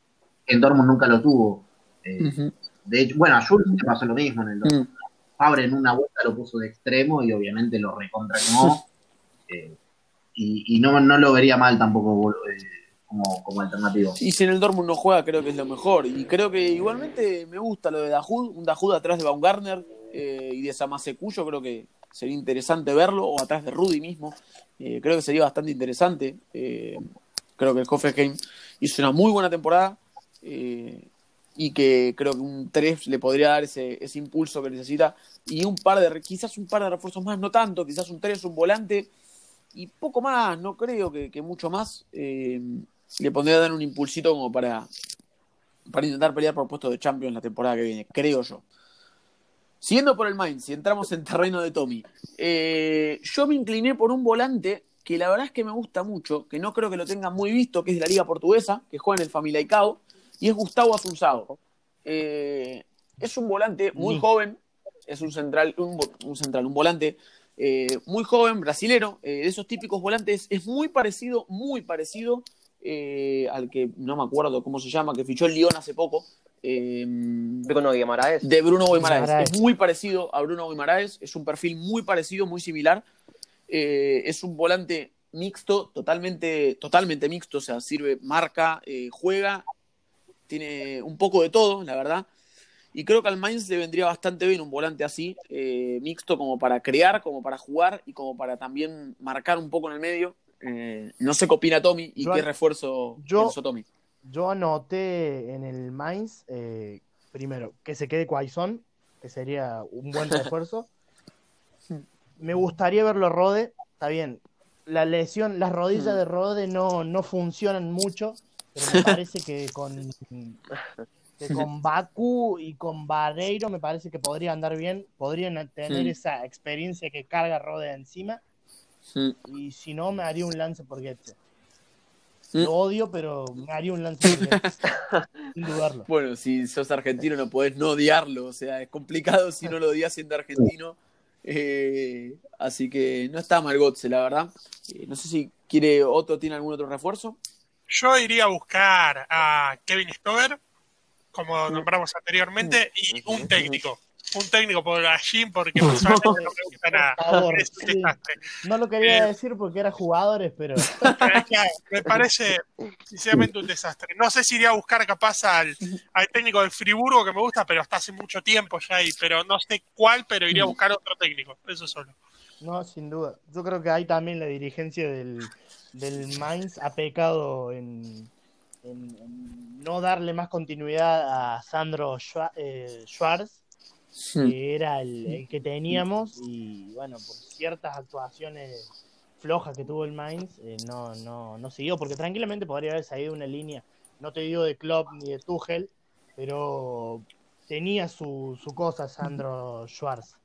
que el Dortmund nunca lo tuvo. Eh. De hecho, bueno, a Schultz le pasó lo mismo en el Dortmund. Fabre en una vuelta lo puso de extremo y obviamente lo recontrañó. eh, y y no, no lo vería mal tampoco eh, como, como alternativo. Y si en el Dortmund no juega, creo que es lo mejor. Y creo que igualmente me gusta lo de Dahoud, un Dahoud atrás de Baumgartner eh, y de Samaseku, yo creo que sería interesante verlo, o atrás de Rudy mismo. Eh, creo que sería bastante interesante. Eh, creo que el Hoffenheim hizo una muy buena temporada eh, y que creo que un 3 le podría dar ese, ese impulso que necesita. Y un par de, quizás un par de refuerzos más, no tanto, quizás un 3, un volante y poco más, no creo que, mucho más. Le pondría a dar un impulsito como para, para intentar pelear por puesto de Champions la temporada que viene, creo yo. Siguiendo por el Mainz, si entramos en terreno de Tommy, eh, yo me incliné por un volante que la verdad es que me gusta mucho, que no creo que lo tengan muy visto, que es de la Liga Portuguesa, que juega en el Famalicão, y es Gustavo Asunzado. Eh, es un volante muy Sí. joven, es un central, un, un central, un volante eh, muy joven, brasilero, eh, de esos típicos volantes, es muy parecido, muy parecido eh, al que no me acuerdo cómo se llama, que fichó el Lyon hace poco. eh, Bruno Guimaraes. de Bruno Guimaraes. Guimaraes. Es muy parecido a Bruno Guimaraes, es un perfil muy parecido, muy similar. Eh, es un volante mixto, totalmente, totalmente mixto, o sea, sirve, marca, eh, juega, tiene un poco de todo, la verdad. Y creo que al Mainz le vendría bastante bien un volante así, eh, mixto, como para crear, como para jugar y como para también marcar un poco en el medio. Eh, no sé qué opina Tommy y Yo- qué refuerzo yo- pensó Tommy. Yo anoté en el Mainz, eh, primero, que se quede Quaison, que sería un buen refuerzo. Me gustaría verlo Rode, está bien. La lesión, las rodillas Mm. de Rode no, no funcionan mucho, pero me parece que con, que con Baku y con Barreiro me parece que podría andar bien, podrían tener Mm. esa experiencia que carga Rode encima, Mm. y si no, me haría un lance por Goetze. Mm. Lo odio, pero me haría un lance por Goetze, sin dudarlo. Bueno, si sos argentino no podés no odiarlo, o sea, es complicado si no lo odias siendo argentino. Eh, así que no está mal Gotze, la verdad. Eh, no sé si quiere otro, tiene algún otro refuerzo. Yo iría a buscar a Kevin Stover, como nombramos anteriormente, y un técnico. Un técnico por Jim, porque no me gusta nada. Por favor, Es un sí. desastre. No lo quería Eh. decir porque eran jugadores, pero me parece sinceramente un desastre. No sé si iría a buscar capaz al, al técnico del Friburgo que me gusta, pero hasta hace mucho tiempo ya ahí, pero no sé cuál, pero iría a buscar otro técnico, eso solo. no, sin duda. Yo creo que ahí también la dirigencia del, del Mainz ha pecado en, en- en no darle más continuidad a Sandro Schwa- eh, Schwarz. Que era el, el que teníamos, y bueno, por ciertas actuaciones flojas que tuvo el Mainz, eh, no, no, no siguió, porque tranquilamente podría haber salido una línea, no te digo de Klopp ni de Tuchel, pero tenía su, su cosa Sandro Schwarz.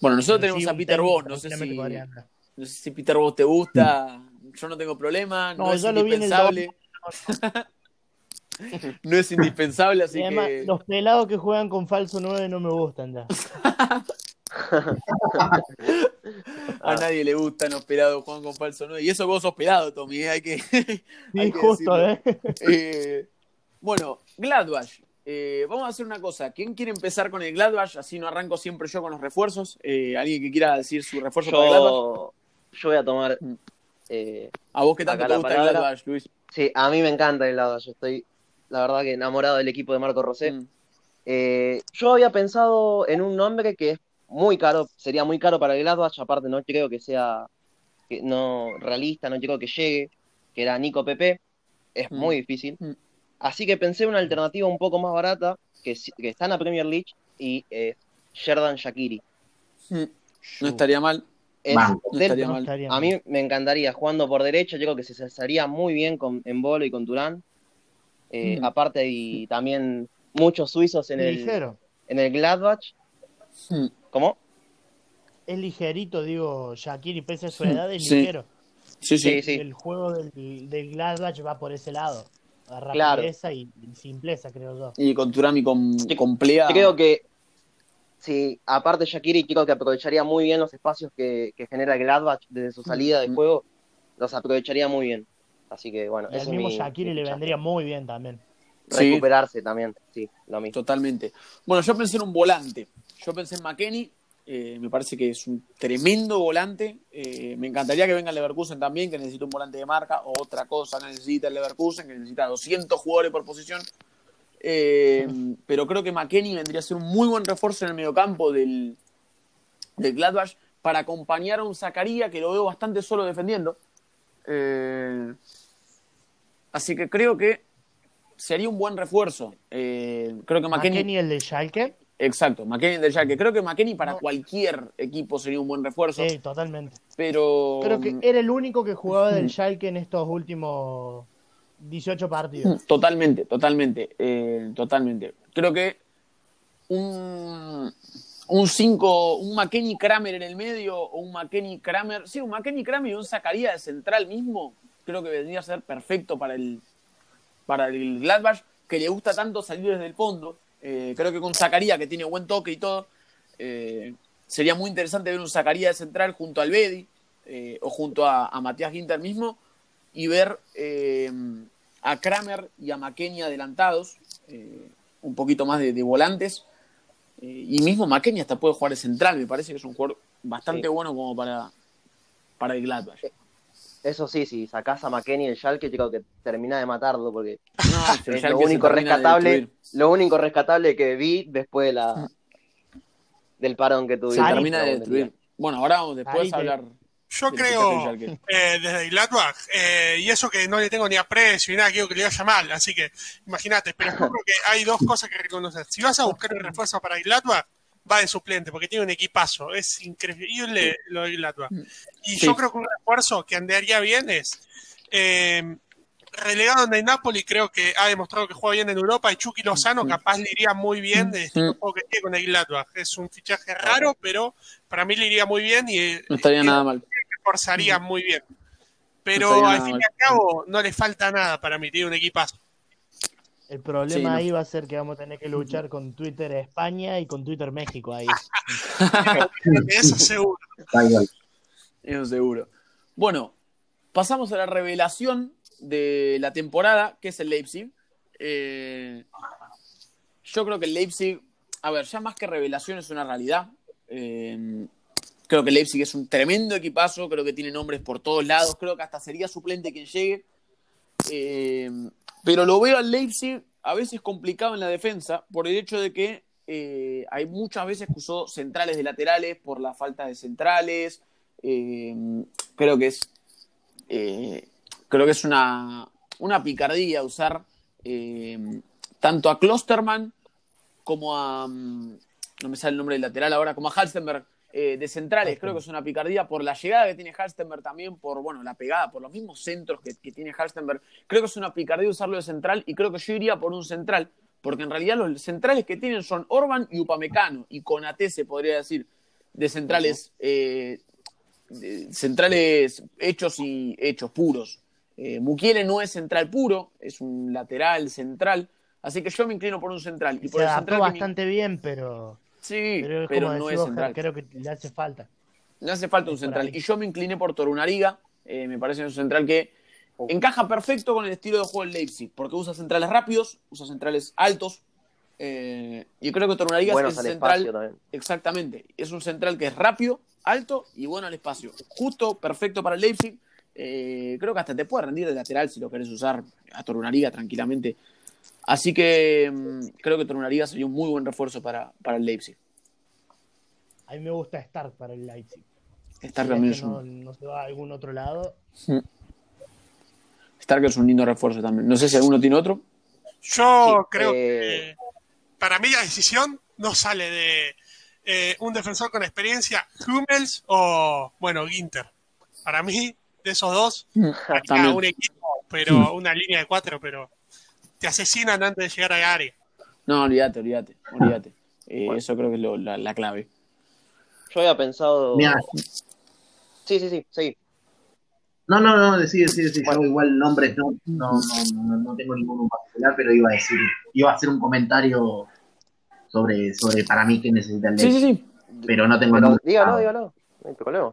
Bueno, nosotros Pero tenemos sí, a Peter Voss, no sé si, no sé si Peter Voss te gusta, yo no tengo problema, no, No, es yo lo vi en el indispensable. No es indispensable, así Y además, que los pelados que juegan con falso 9 no me gustan ya. a nadie le gustan los pelados Juan con falso 9. Y eso vos sos pelado, Tommy, ¿eh? hay que, Sí, hay que justo, decirlo. ¿eh? Eh, bueno, Gladbach. Eh, vamos a hacer una cosa. ¿Quién quiere empezar con el Gladbach? Así no arranco siempre yo con los refuerzos. Eh, ¿Alguien que quiera decir su refuerzo para Gladbach? Yo, yo voy a tomar. ¿A vos qué tanto te gusta el. Gladbach, Luis? sí, a mí me encanta el. Yo estoy, la verdad, que enamorado del equipo de Marco Rosé. Mm. Eh, yo había pensado en un nombre que es muy caro, sería muy caro para el Gladbach. Aparte, no creo que sea que no realista, no creo que llegue. Que era Nico Pepe. Es Mm. muy difícil. Mm. Así que pensé una alternativa un poco más barata que, que está en la Premier League y eh, Sherdan Shakiri. Mm. No estaría mal. Es Banco. No del- estaría No mal. estaría a mí me encantaría jugando por derecha, yo creo que se cesaría muy bien con, en Bolo y con Turán. Eh, Mm. Aparte, y también muchos suizos en el, en el Gladbach. Mm. ¿Cómo? Es ligerito, digo, Shakiri, pese a su edad, es Sí. ligero. Sí, sí. Sí. El juego del, del Gladbach va por ese lado. A Claro. rapideza y, simpleza, creo yo. Y con Turami con, con Plea. Creo que, sí, aparte Shakiri, creo que aprovecharía muy bien los espacios que, que genera el Gladbach desde su salida de Mm. juego. Los aprovecharía muy bien. Así que, bueno, Y al mismo mi- Shakiri mi le fichaje. vendría muy bien también. Sí. Recuperarse también, sí, lo mismo. Totalmente. Bueno, yo pensé en un volante. Yo pensé en McKenny. eh, me parece que es un tremendo volante. Eh, me encantaría que venga el Leverkusen también, que necesita un volante de marca. Otra cosa necesita el Leverkusen, que necesita 200 jugadores por posición. Eh, pero creo que McKenny vendría a ser un muy buen refuerzo en el mediocampo del, del Gladbach para acompañar a un Zacaría que lo veo bastante solo defendiendo. Eh, así que creo que sería un buen refuerzo. Eh, creo que McKenny, McKenny, el de Schalke, exacto, McKenny del Schalke. Creo que McKenny para No. cualquier equipo sería un buen refuerzo, sí, totalmente. pero Creo que era el único que jugaba del Schalke en estos últimos 18 partidos. totalmente, totalmente, eh, totalmente. Creo que un un 5, un McKenny Kramer en el medio o un McKenny Kramer, sí, un McKenny Kramer y un Zacarías de central mismo, creo que vendría a ser perfecto para el para el Gladbach, que le gusta tanto salir desde el fondo. Eh, creo que con Zacarías, que tiene buen toque y todo, eh, sería muy interesante ver un Zacarías de central junto al Bedi eh, o junto a, a Matías Ginter mismo y ver a Kramer y a McKenny adelantados, un poquito más de, de volantes. Y mismo McKenny hasta puede jugar de central, me parece que es un jugador bastante Sí. bueno como para, para el Gladbach. Eso sí, si sacás a McKenny el Schalke, yo creo que termina de matarlo porque No, el es lo único rescatable, lo único rescatable que vi después de la del parón que tuvimos. Termina de destruir. Bueno, ahora vamos después a hablar. Yo creo, eh, desde Gladbach, eh, y eso que no le tengo ni aprecio ni nada, quiero que le vaya mal, así que imagínate, pero creo que hay dos cosas que reconocer. Si vas a buscar un refuerzo para Gladbach, va de suplente, porque tiene un equipazo, es increíble lo de Gladbach. Y Sí. yo creo que un refuerzo que andaría bien es eh, relegado en el Napoli, creo que ha demostrado que juega bien en Europa, y Chucky Lozano capaz le iría muy bien de este Mm. juego que tiene con el Gladbach. Es un fichaje raro, pero para mí le iría muy bien y No estaría y- nada mal. reforzaría muy bien. Pero estaría al fin y al cabo no le falta nada para mí, tiene un equipazo. El problema Sí, no. ahí va a ser que vamos a tener que luchar con Twitter España y con Twitter México ahí. Eso seguro. Eso seguro. Bueno, pasamos a la revelación de la temporada, que es el Leipzig. Eh, yo creo que el Leipzig, a ver, ya más que revelación es una realidad. Eh, creo que el Leipzig es un tremendo equipazo, creo que tiene nombres por todos lados, creo que hasta sería suplente quien llegue. Eh, pero lo veo al Leipzig a veces complicado en la defensa por el hecho de que eh, hay muchas veces que usó centrales de laterales por la falta de centrales. Eh, creo que es eh, creo que es una, una picardía usar tanto a Klosterman como a mm, no me sale el nombre del lateral ahora, como a Halstenberg eh, de centrales. Creo que es una picardía por la llegada que tiene Halstenberg también, por bueno, la pegada, por los mismos centros que, que tiene Halstenberg. Creo que es una picardía usarlo de central y creo que yo iría por un central, porque en realidad los centrales que tienen son Orban y Upamecano, y Conate se podría decir, de centrales, eh, de centrales hechos y hechos puros. Eh, Mukiele no es central puro, es un lateral central, así que yo me inclino por un central. Y por Se el adaptó central que me- bastante bien, pero, Sí, pero no es central. creo que le hace falta. Le hace falta un central. Y yo me incliné por Torunariga. eh, me parece un central que Oh. encaja perfecto con el estilo de juego del Leipzig, porque usa centrales rápidos, usa centrales altos. eh, y creo que Torunariga es el central. Exactamente. Es un central que es rápido, alto y bueno al espacio. Justo, perfecto para el Leipzig. Eh, creo que hasta te puede rendir de lateral si lo querés usar a Torunariga tranquilamente. Así que mm, creo que Torunariga sería un muy buen refuerzo para, para el Leipzig. A mí me gusta Stark para el Leipzig. Stark Si también es es que no, un, no se va a algún otro lado. Stark es un lindo refuerzo también. No sé si alguno tiene otro. Yo Sí, creo eh, que para mí la decisión no sale de eh, un defensor con experiencia, Hummels o, bueno, Ginter. Para mí, de esos dos, También. un equipo, pero una línea de cuatro, pero te asesinan antes de llegar al área. No, olvídate, olvídate, olvídate. Eh, Eso creo que es lo- la, la clave. Yo había pensado. Mira, Sí, sí, sí, sí. no, no, no, decide, decide, decide. Bueno. Yo igual nombres no, no, no, no, no tengo ninguno particular, pero iba a decir, iba a hacer un comentario sobre, sobre para mí que necesita el Sí, sí, sí. pero no tengo Pero dígalo, dígalo. No hay problema.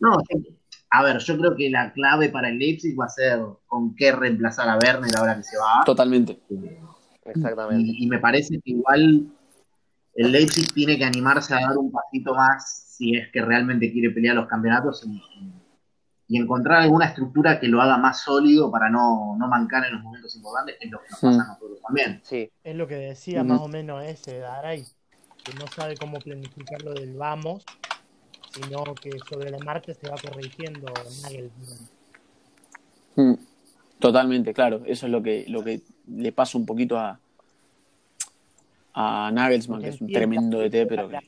No, sí. A ver, yo creo que la clave para el Leipzig va a ser con qué reemplazar a Werner ahora que se va. Totalmente. Exactamente. Y, y me parece que igual el Leipzig tiene que animarse a dar un pasito más si es que realmente quiere pelear los campeonatos y, y encontrar alguna estructura que lo haga más sólido para no, no mancar en los momentos importantes, que es lo que nos pasa a nosotros también. Sí, Es lo que decía más o menos ese Daray, que no sabe cómo planificar lo del vamos, sino que sobre la marcha se va corrigiendo Nagelsmann. Mm, Totalmente, claro. Eso es lo que, lo que le pasa un poquito a, a Nagelsmann, que es un tremendo DT, pero que.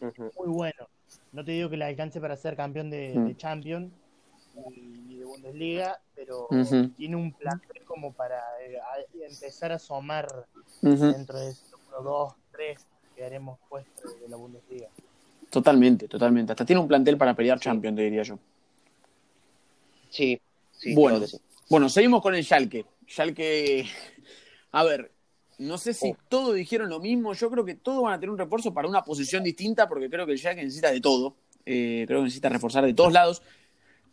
ujú, Muy bueno. No te digo que le alcance para ser campeón de, Mm. de Champions ni de Bundesliga, pero tiene un plantel como para eh, a- empezar a asomar dentro de 1, 2, 3 que haremos puestos de la Bundesliga. Totalmente, totalmente. Hasta tiene un plantel para pelear Champions, te diría yo. sí, sí, Bueno. sí. Bueno, seguimos con el Schalke. Schalke, a ver, no sé si Oh. todos dijeron lo mismo. Yo creo que todos van a tener un refuerzo para una posición distinta, porque creo que el Schalke necesita de todo. Eh, creo que necesita reforzar de todos lados.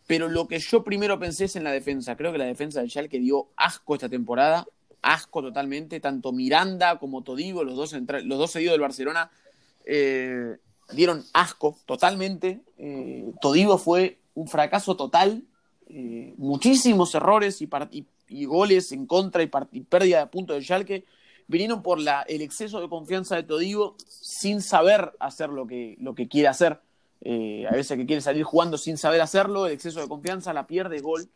Pero lo que yo primero pensé es en la defensa. Creo que la defensa del Schalke dio asco esta temporada. Asco totalmente. Tanto Miranda como Todigo, los dos, los dos seguidos del Barcelona, eh, dieron asco totalmente. Eh, Todigo fue un fracaso total. Eh, muchísimos errores y, y- y goles en contra y, y pérdida de puntos del Schalke vinieron por la, el exceso de confianza de Todigo sin saber hacer lo que, lo que quiere hacer. Eh, a veces que quiere salir jugando sin saber hacerlo, el exceso de confianza la pierde gol.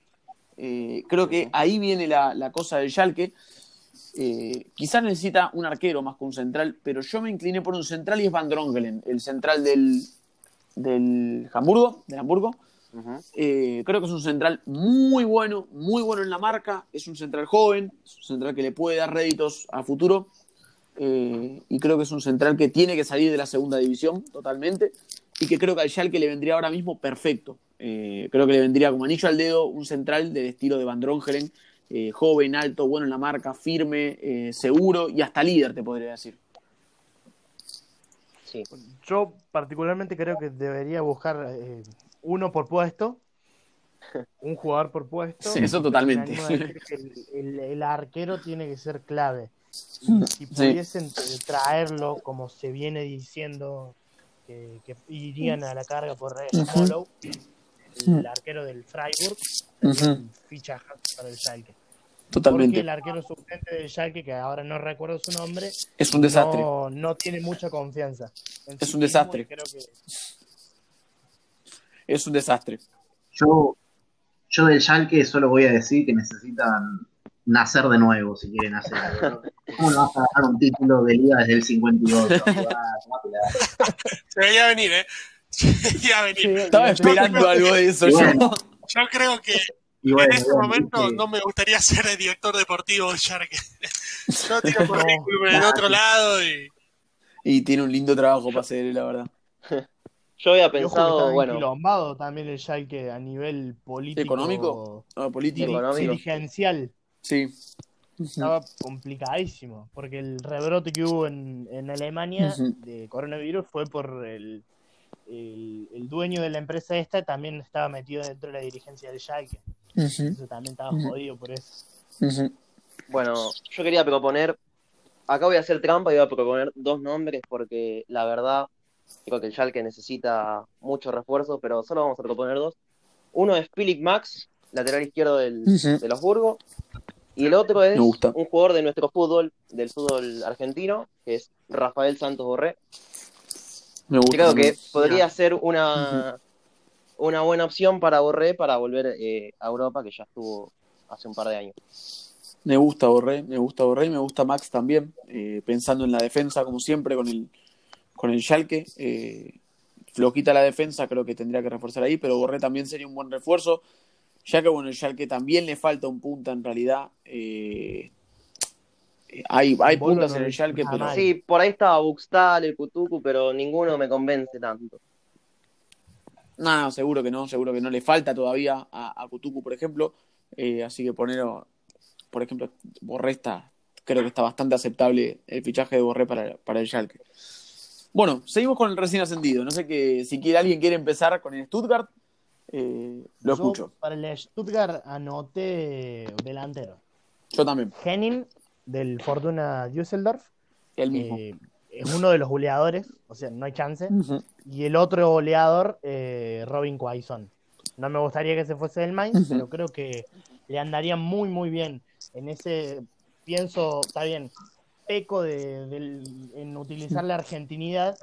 Eh, creo que ahí viene la, la cosa del Schalke. Eh, quizás necesita un arquero más que un central, pero yo me incliné por un central y es Van Drongelen, el central del, del Hamburgo, del Hamburgo. Eh, creo que es un central muy bueno, muy bueno en la marca. Es un central joven, es un central que le puede dar réditos a futuro. Eh, y creo que es un central que tiene que salir de la segunda división totalmente. Y que creo que al Schalke le vendría ahora mismo perfecto. Creo que le vendría como anillo al dedo un central del estilo de Van Drongelen. Eh, joven, alto, bueno en la marca, firme, eh, seguro y hasta líder, te podría decir. Sí, Yo particularmente creo que debería buscar eh, uno por puesto un jugador por puesto. Sí, eso totalmente. el, el- el arquero tiene que ser clave. Y si pudiesen tra- traerlo, como se viene diciendo, que, que irían a la carga por Ujú. Hollow, el arquero del Freiburg, sería un fichaje para el Schalke. Porque Totalmente. el arquero suplente del Schalke, que ahora no recuerdo su nombre, Es un desastre. no, no tiene mucha confianza. en Es sí un desastre. y Creo que Es un desastre. Yo, yo del Schalke solo voy a decir que necesitan nacer de nuevo si quieren hacer algo. ¿Cómo no vas a ganar un título de liga desde el 58? Ah, tomátela. Se veía venir, ¿eh? Se veía venir. Sí, Estaba esperando algo de eso yo. bueno, Yo creo que y bueno, en este bueno, momento no me gustaría ser el director deportivo de Shark. Yo tiro currículum en No. otro lado y Y tiene un lindo trabajo para hacer, la verdad. Yo había que pensado, estaba bueno, también el Schalke a nivel político. ¿Económico? Ah, político. Económico. dirigencial. Sí. Estaba complicadísimo. Porque el rebrote que hubo en, en Alemania de coronavirus fue por el, el, el dueño de la empresa esta también estaba metido dentro de la dirigencia del Schalke. Entonces también estaba jodido por eso. bueno, yo quería proponer, acá voy a hacer trampa y voy a proponer dos nombres porque la verdad creo que el Schalke necesita mucho refuerzo, pero solo vamos a proponer dos. Uno es Philip Max, lateral izquierdo del, Ujú. de los Burgos, y el otro es un jugador de nuestro fútbol, del fútbol argentino, que es Rafael Santos Borré. Me gusta. Yo creo que podría ser una, una buena opción para Borré para volver eh, a Europa, que ya estuvo hace un par de años. Me gusta Borré, me gusta Borré y me gusta Max también. eh, pensando en la defensa, como siempre, con el, con el Schalke. eh, flojita la defensa, creo que tendría que reforzar ahí, pero Borré también sería un buen refuerzo. Ya que, bueno, el Schalke también le falta un punta en realidad. eh, hay hay puntas no en el Schalke, pero. Sí, por ahí estaba Buxtal, el Kutuku, pero ninguno me convence tanto. No, seguro que no, seguro que no. Le falta todavía a, a Kutuku, por ejemplo. Eh, así que poner, por ejemplo, Borré está, creo que está bastante aceptable el fichaje de Borré para, para el Schalke. Bueno, seguimos con el recién ascendido. No sé que si quiere alguien quiere empezar con el Stuttgart, eh, lo Yo escucho. para el Stuttgart anoté delantero. Yo también, Henning del Fortuna Düsseldorf. el mismo. eh, es uno de los goleadores, o sea, no hay chance. Y el otro goleador, eh, Robin Quaison. No me gustaría que se fuese del Mainz, pero creo que le andaría muy, muy bien. En ese, pienso, está bien, peco de, en utilizar la argentinidad,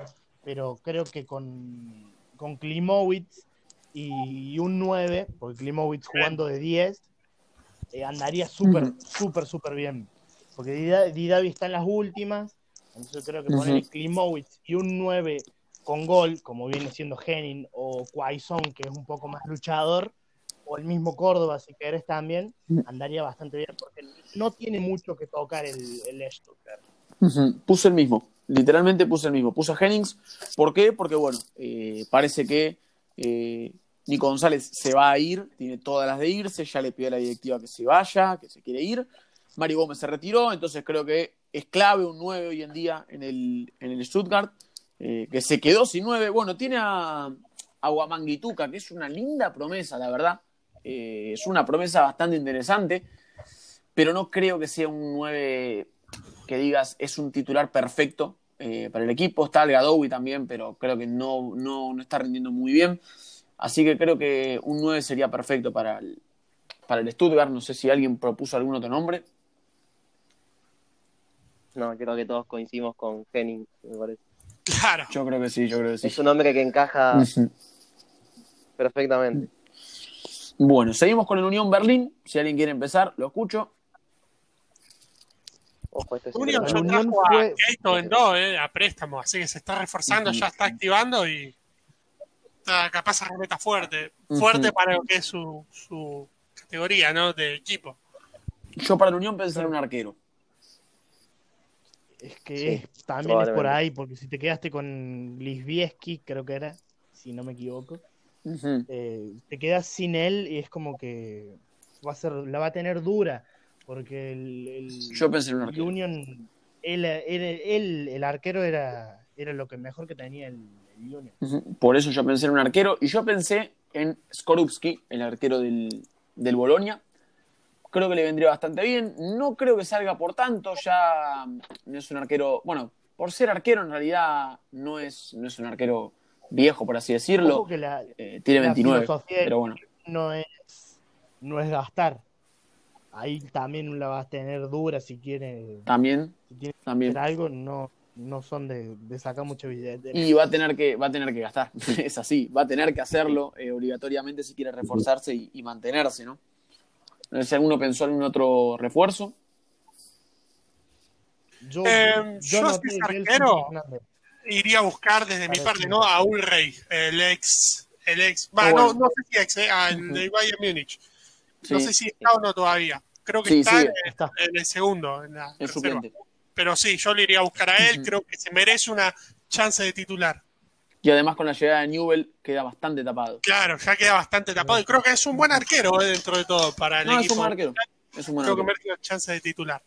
pero creo que con, con Klimowicz y, un 9, porque Klimowicz jugando de 10, eh, andaría súper, súper, súper bien. Porque Dida- Didavi está en las últimas, entonces creo que poner Klimowicz y un 9 con gol, como viene siendo Henning o Quaison, que es un poco más luchador, o el mismo Córdoba, si querés también, andaría bastante bien, porque no tiene mucho que tocar el, el Stuttgart. Ujú. Puse el mismo, literalmente puse el mismo. Puse a Jennings. ¿Por qué? Porque, bueno, eh, parece que eh, Nico González se va a ir, tiene todas las de irse, ya le pidió a la directiva que se vaya, que se quiere ir. Mario Gómez se retiró, entonces creo que es clave un 9 hoy en día en el, en el Stuttgart, eh, que se quedó sin 9. Bueno, tiene a, a Guamanguituca, que es una linda promesa, la verdad. Eh, es una promesa bastante interesante, pero no creo que sea un 9 que digas es un titular perfecto eh, para el equipo. Está el también, pero creo que no, no, no está rindiendo muy bien. Así que creo que un 9 sería perfecto para el, para el Stuttgart. No sé si alguien propuso algún otro nombre. No, creo que todos coincidimos con Henning, me parece. Claro. Yo creo que sí, yo creo que sí. Es un hombre que encaja perfectamente. Bueno, seguimos con el Unión Berlín. Si alguien quiere empezar, lo escucho. Ojo, este es Unión ya Unión trajo a fue- Keito en dos, eh, a préstamo, así que se está reforzando, ya está activando y está capaz de remeta fuerte. Fuerte para lo que es su, su categoría, ¿no? De equipo. Yo para el Unión pensé en un arquero. Es que Sí, es- también es por ahí, porque si te quedaste con Lisbieski, creo que era, si no me equivoco, eh, te quedas sin él y es como que va a ser, la va a tener dura, porque el, el- Yo pensé en un arquero. Union, él, él- él- el arquero era, era lo que mejor que tenía el, el Union. Por eso yo pensé en un arquero. Y yo pensé en Skorupski, el arquero del, del Bolonia. Creo que le vendría bastante bien. No creo que salga por tanto. Ya no es un arquero. Bueno, por ser arquero, en realidad no es, no es un arquero viejo, por así decirlo. Ojo que la, Eh, tiene la 29. filosofía Pero bueno, no es, no es gastar. Ahí también la vas a tener dura si quiere, también, si que también. hacer algo, no, no son de, de sacar mucho billete. Y va a tener que, va a tener que gastar. es así, va a tener que hacerlo eh, obligatoriamente si quiere reforzarse y, y mantenerse, ¿no? No sé si alguno pensó en un otro refuerzo. Yo, Eh, yo noté si es arquero. Iría a buscar desde mi parte, ¿no? A Ulrey, el ex. El ex. Ah, no, bueno. no sé si ex, eh, al de Bayern Múnich. No Sí, sé si está o no todavía. Creo que Sí, está, sí. en, Está. en el segundo, en la suplente. Pero sí, yo le iría a buscar a él. Creo que se merece una chance de titular. Y además con la llegada de Newell queda bastante tapado. Claro, ya queda bastante tapado. Y creo que es un buen arquero eh, dentro de todo para el No, es equipo. un buen arquero. Es un buen Creo que merece una chance de titular.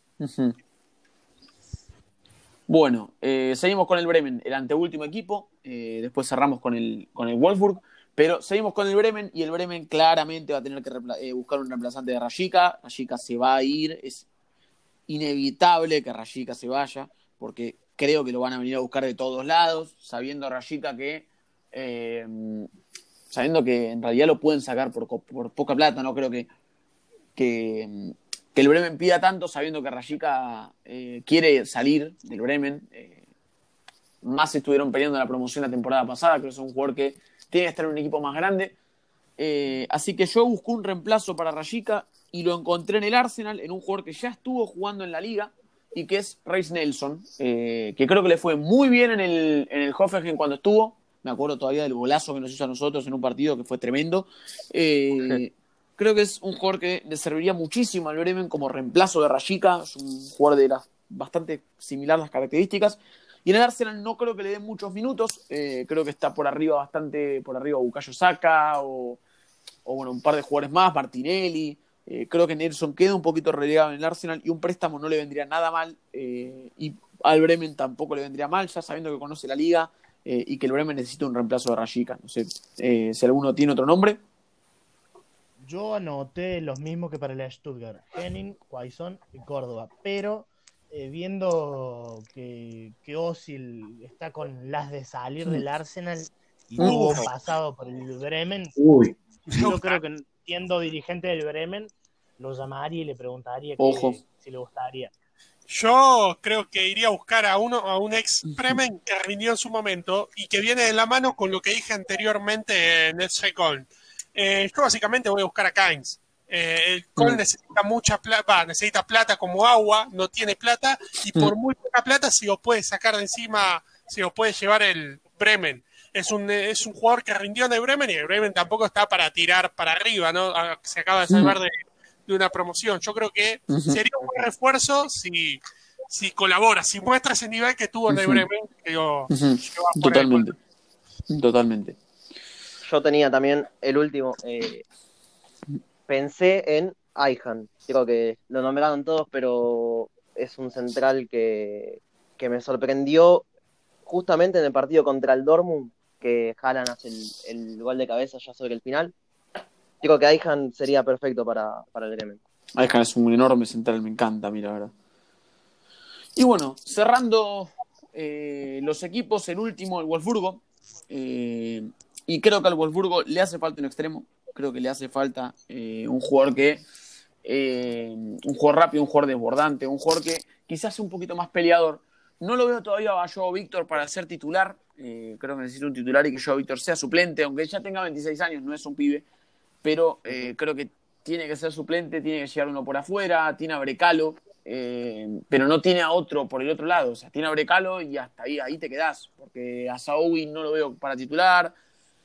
Bueno, eh, seguimos con el Bremen, el anteúltimo equipo. eh, después cerramos con el, con el Wolfsburg. Pero seguimos con el Bremen y el Bremen claramente va a tener que eh, buscar un reemplazante de Rayika. Rayika se va a ir. Es inevitable que Rayika se vaya porque creo que lo van a venir a buscar de todos lados, sabiendo Rayika que. eh, sabiendo que en realidad lo pueden sacar por, por poca plata, no creo que, que, el Bremen pida tanto sabiendo que Rayika eh, quiere salir del Bremen. eh, más estuvieron peleando la promoción la temporada pasada, creo que es un jugador que tiene que estar en un equipo más grande. Eh, así que yo busqué un reemplazo para Rayika y lo encontré en el Arsenal, en un jugador que ya estuvo jugando en la liga y que es Reis Nelson, eh, que creo que le fue muy bien en el, en el Hoffenheim cuando estuvo. Me acuerdo todavía del golazo que nos hizo a nosotros en un partido que fue tremendo. Eh, creo que es un jugador que le serviría muchísimo al Bremen como reemplazo de Rayika. Es un jugador de las bastante similar las características. Y en el Arsenal no creo que le den muchos minutos. eh, creo que está por arriba, bastante por arriba Bukayo Saka o, o, bueno, un par de jugadores más, Martinelli. Eh, creo que Nelson queda un poquito relegado en el Arsenal y un préstamo no le vendría nada mal. eh, y al Bremen tampoco le vendría mal, ya sabiendo que conoce la liga eh, y que el Bremen necesita un reemplazo de Rayika. No sé eh, si alguno tiene otro nombre. Yo anoté los mismos que para el Stuttgart, Henning, Quaison y Córdoba, pero eh, viendo que, que Osil está con las de salir del Arsenal y tuvo pasado por el Bremen, Uy, yo creo que siendo dirigente del Bremen, lo llamaría y le preguntaría que- Ojo. si le gustaría. Yo creo que iría a buscar a uno a un ex Bremen que rindió en su momento y que viene de la mano con lo que dije anteriormente en el Coln. Eh, yo básicamente voy a buscar a Kainz. Eh, el Coln Mm. necesita mucha plata, necesita plata como agua, no tiene plata y por muy poca plata se lo puede sacar de encima, se lo puede llevar el Bremen. Es un, es un jugador que rindió en el Bremen y el Bremen tampoco está para tirar para arriba, ¿no? Ah, Se acaba de salvar de, de una promoción. Yo creo que sería un buen refuerzo si, si colabora, si muestra ese nivel que tuvo en el. Bremen, que Ujú. que Totalmente. Totalmente. Yo tenía también el último. eh, pensé en Aihan. Creo que lo nombraron todos, pero es un central que, que me sorprendió justamente en el partido contra el Dortmund, que Haaland hace el, el gol de cabeza ya sobre el final. Digo que Aihan sería perfecto para, para el Bremen. Aiján es un enorme central, me encanta, mira, verdad. Y bueno, cerrando eh, los equipos, el último, el Wolfsburgo. eh, y creo que al Wolfsburgo le hace falta un extremo. Creo que le hace falta eh, un jugador que. un jugador rápido, un jugador desbordante, un jugador que quizás sea un poquito más peleador. No lo veo todavía a Víctor para ser titular. Eh, creo que necesita un titular y que Joao Víctor sea suplente, aunque ya tenga 26 años, no es un pibe. Pero eh, creo que tiene que ser suplente, tiene que llegar uno por afuera, tiene a Brecalo, eh, pero no tiene a otro por el otro lado. O sea, tiene a Brecalo y hasta ahí, ahí te quedás, porque a Saoui no lo veo para titular,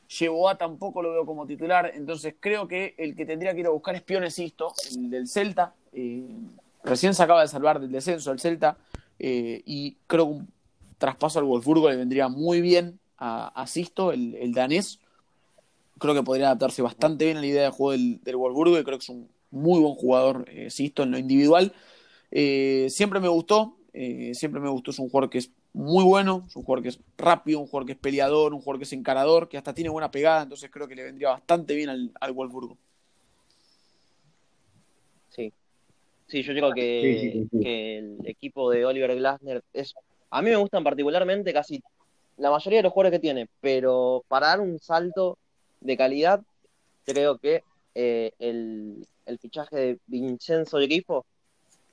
Yeboah tampoco lo veo como titular, entonces creo que el que tendría que ir a buscar es Pionesisto, el del Celta. recién se acaba de salvar del descenso el Celta y creo que un traspaso al Wolfsburgo le vendría muy bien a, a Sisto, el, el danés creo que podría adaptarse bastante bien a la idea de juego del, del Wolfsburgo y creo que es un muy buen jugador, eh, Sisto, en lo individual. Eh, siempre me gustó, eh, siempre me gustó, es un jugador que es muy bueno, es un jugador que es rápido, un jugador que es peleador, un jugador que es encarador, que hasta tiene buena pegada, entonces creo que le vendría bastante bien al, al Wolfsburgo. Sí. Sí, yo creo que, Sí, sí, sí, sí. que el equipo de Oliver Glasner es. A mí me gustan particularmente casi la mayoría de los jugadores que tiene, pero para dar un salto de calidad, creo que eh, el, el fichaje de Vincenzo Grifo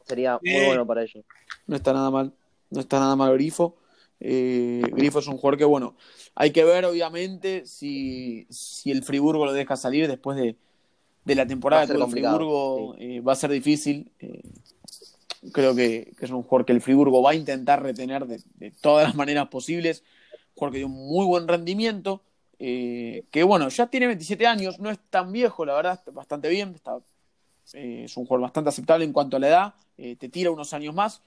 sería muy Sí. bueno para ellos. No está nada mal, no está nada mal Grifo. Eh, Grifo es un jugador que, bueno, hay que ver obviamente si, si el Friburgo lo deja salir después de, de la temporada complicado, Friburgo, eh, va a ser difícil. Creo que, que es un jugador que el Friburgo va a intentar retener de, de todas las maneras posibles. Un jugador que dio un muy buen rendimiento. eh, que bueno, ya tiene 27 años, no es tan viejo, la verdad, está bastante bien. Está, eh, es un jugador bastante aceptable en cuanto a la edad. eh, te tira unos años más.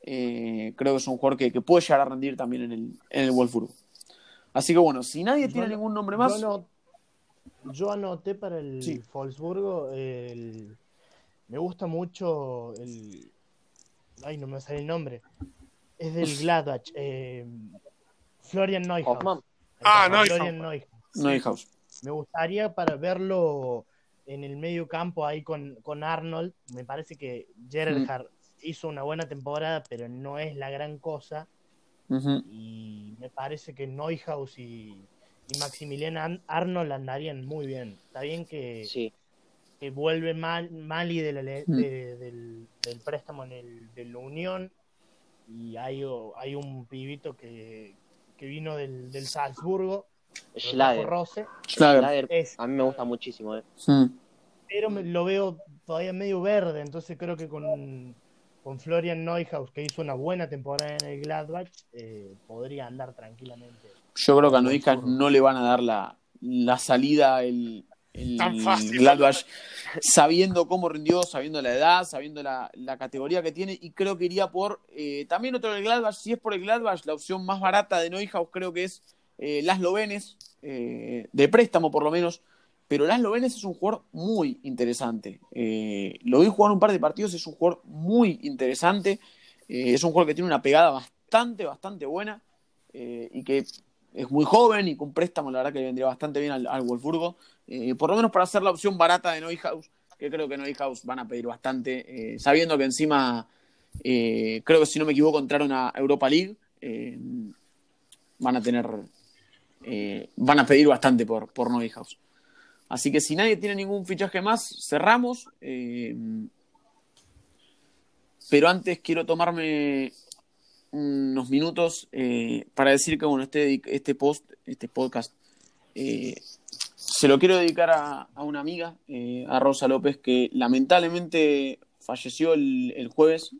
Creo que es un jugador que, que puede llegar a rendir también en el, en el Wolfsburgo. Así que bueno, si nadie Yo tiene no- ningún nombre más, Yo, ano- yo anoté para el Sí. Wolfsburgo el- me gusta mucho el ay no me sale el nombre. Es del Gladbach eh, Florian Neuhaus. Ah, Neuhaus. Florian Neuhaus. Neuhaus. me gustaría para verlo en el medio campo ahí con, con Arnold. Me parece que Gerhard hizo una buena temporada pero no es la gran cosa. Y me parece que Neuhaus y, y Maximilian An- Arnold andarían muy bien. Está bien que, Sí, que vuelve mal, Mali de la Mm. de- del, del préstamo en el, de la Unión y hay, o- hay un pibito que, que vino del, del Salzburgo, Schlager. Rose, Schlager. Schlager es, a mí me gusta muchísimo. eh. Pero me- lo veo todavía medio verde, entonces creo que con, con Florian Neuhaus, que hizo una buena temporada en el Gladbach, eh, podría andar tranquilamente. Yo creo que a Neuhaus no le van a dar la, la salida el, el Tan fácil. Gladbach, sabiendo cómo rindió, sabiendo la edad, sabiendo la, la categoría que tiene, y creo que iría por eh, también otro del Gladbach. Si es por el Gladbach, la opción más barata de Neuhaus creo que es eh, Laszlo Benes, eh, de préstamo por lo menos. Pero Laszlo Benes es un jugador muy interesante. Lo vi jugar un par de partidos, es un jugador muy interesante. Es un jugador que tiene una pegada bastante, bastante buena y que es muy joven y con préstamo, la verdad que le vendría bastante bien al, al Wolfsburgo. Eh, por lo menos para hacer la opción barata de Neuhaus, que creo que Neuhaus van a pedir bastante, eh, sabiendo que encima, eh, creo que si no me equivoco, entraron a Europa League. van a tener, van a pedir bastante por, por Neuhaus. Así que si nadie tiene ningún fichaje más, cerramos. pero antes quiero tomarme unos minutos eh, para decir que bueno, este, este post, este podcast, eh, se lo quiero dedicar a, a una amiga, eh, a Rosa López, que lamentablemente falleció el, el jueves.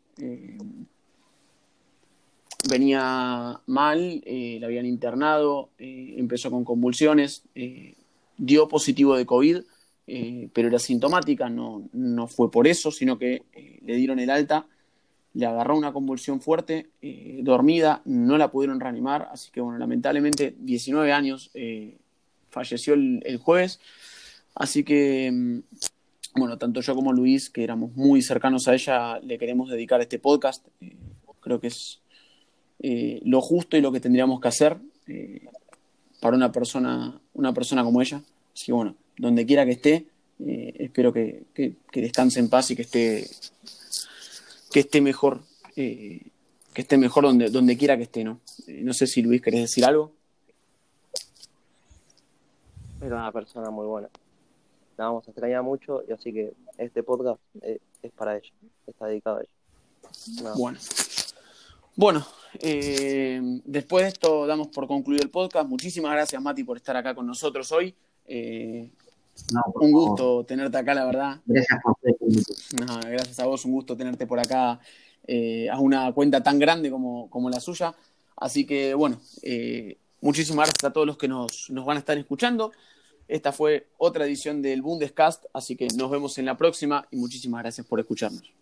venía mal, la habían internado, empezó con convulsiones, dio positivo de COVID, pero era sintomática, no, no fue por eso, sino que le dieron el alta le agarró una convulsión fuerte, eh, dormida, no la pudieron reanimar, así que bueno, lamentablemente 19 años, eh, falleció el, jueves, así que mm, bueno, tanto yo como Luis, que éramos muy cercanos a ella, le queremos dedicar este podcast, eh, creo que es lo justo y lo que tendríamos que hacer para una persona, una persona como ella, así que bueno, donde quiera que esté, espero que, que, que descanse en paz y que esté que esté mejor, eh, que esté mejor donde, donde quiera que esté, ¿no? Eh, no sé si Luis querés decir algo. Era una persona muy buena. La vamos a extrañar mucho y así que este podcast es, es para ella, está dedicado a ella. No. Bueno. Bueno, eh, después de esto damos por concluido el podcast. Muchísimas gracias, Mati, por estar acá con nosotros hoy. Eh, no, un gusto tenerte acá, la verdad. Gracias por Gracias a vos, un gusto tenerte por acá eh, a una cuenta tan grande como, como la suya. Así que, bueno, eh, muchísimas gracias a todos los que nos, nos, van a estar escuchando. Esta fue otra edición del Bundescast, así que nos vemos en la próxima y muchísimas gracias por escucharnos.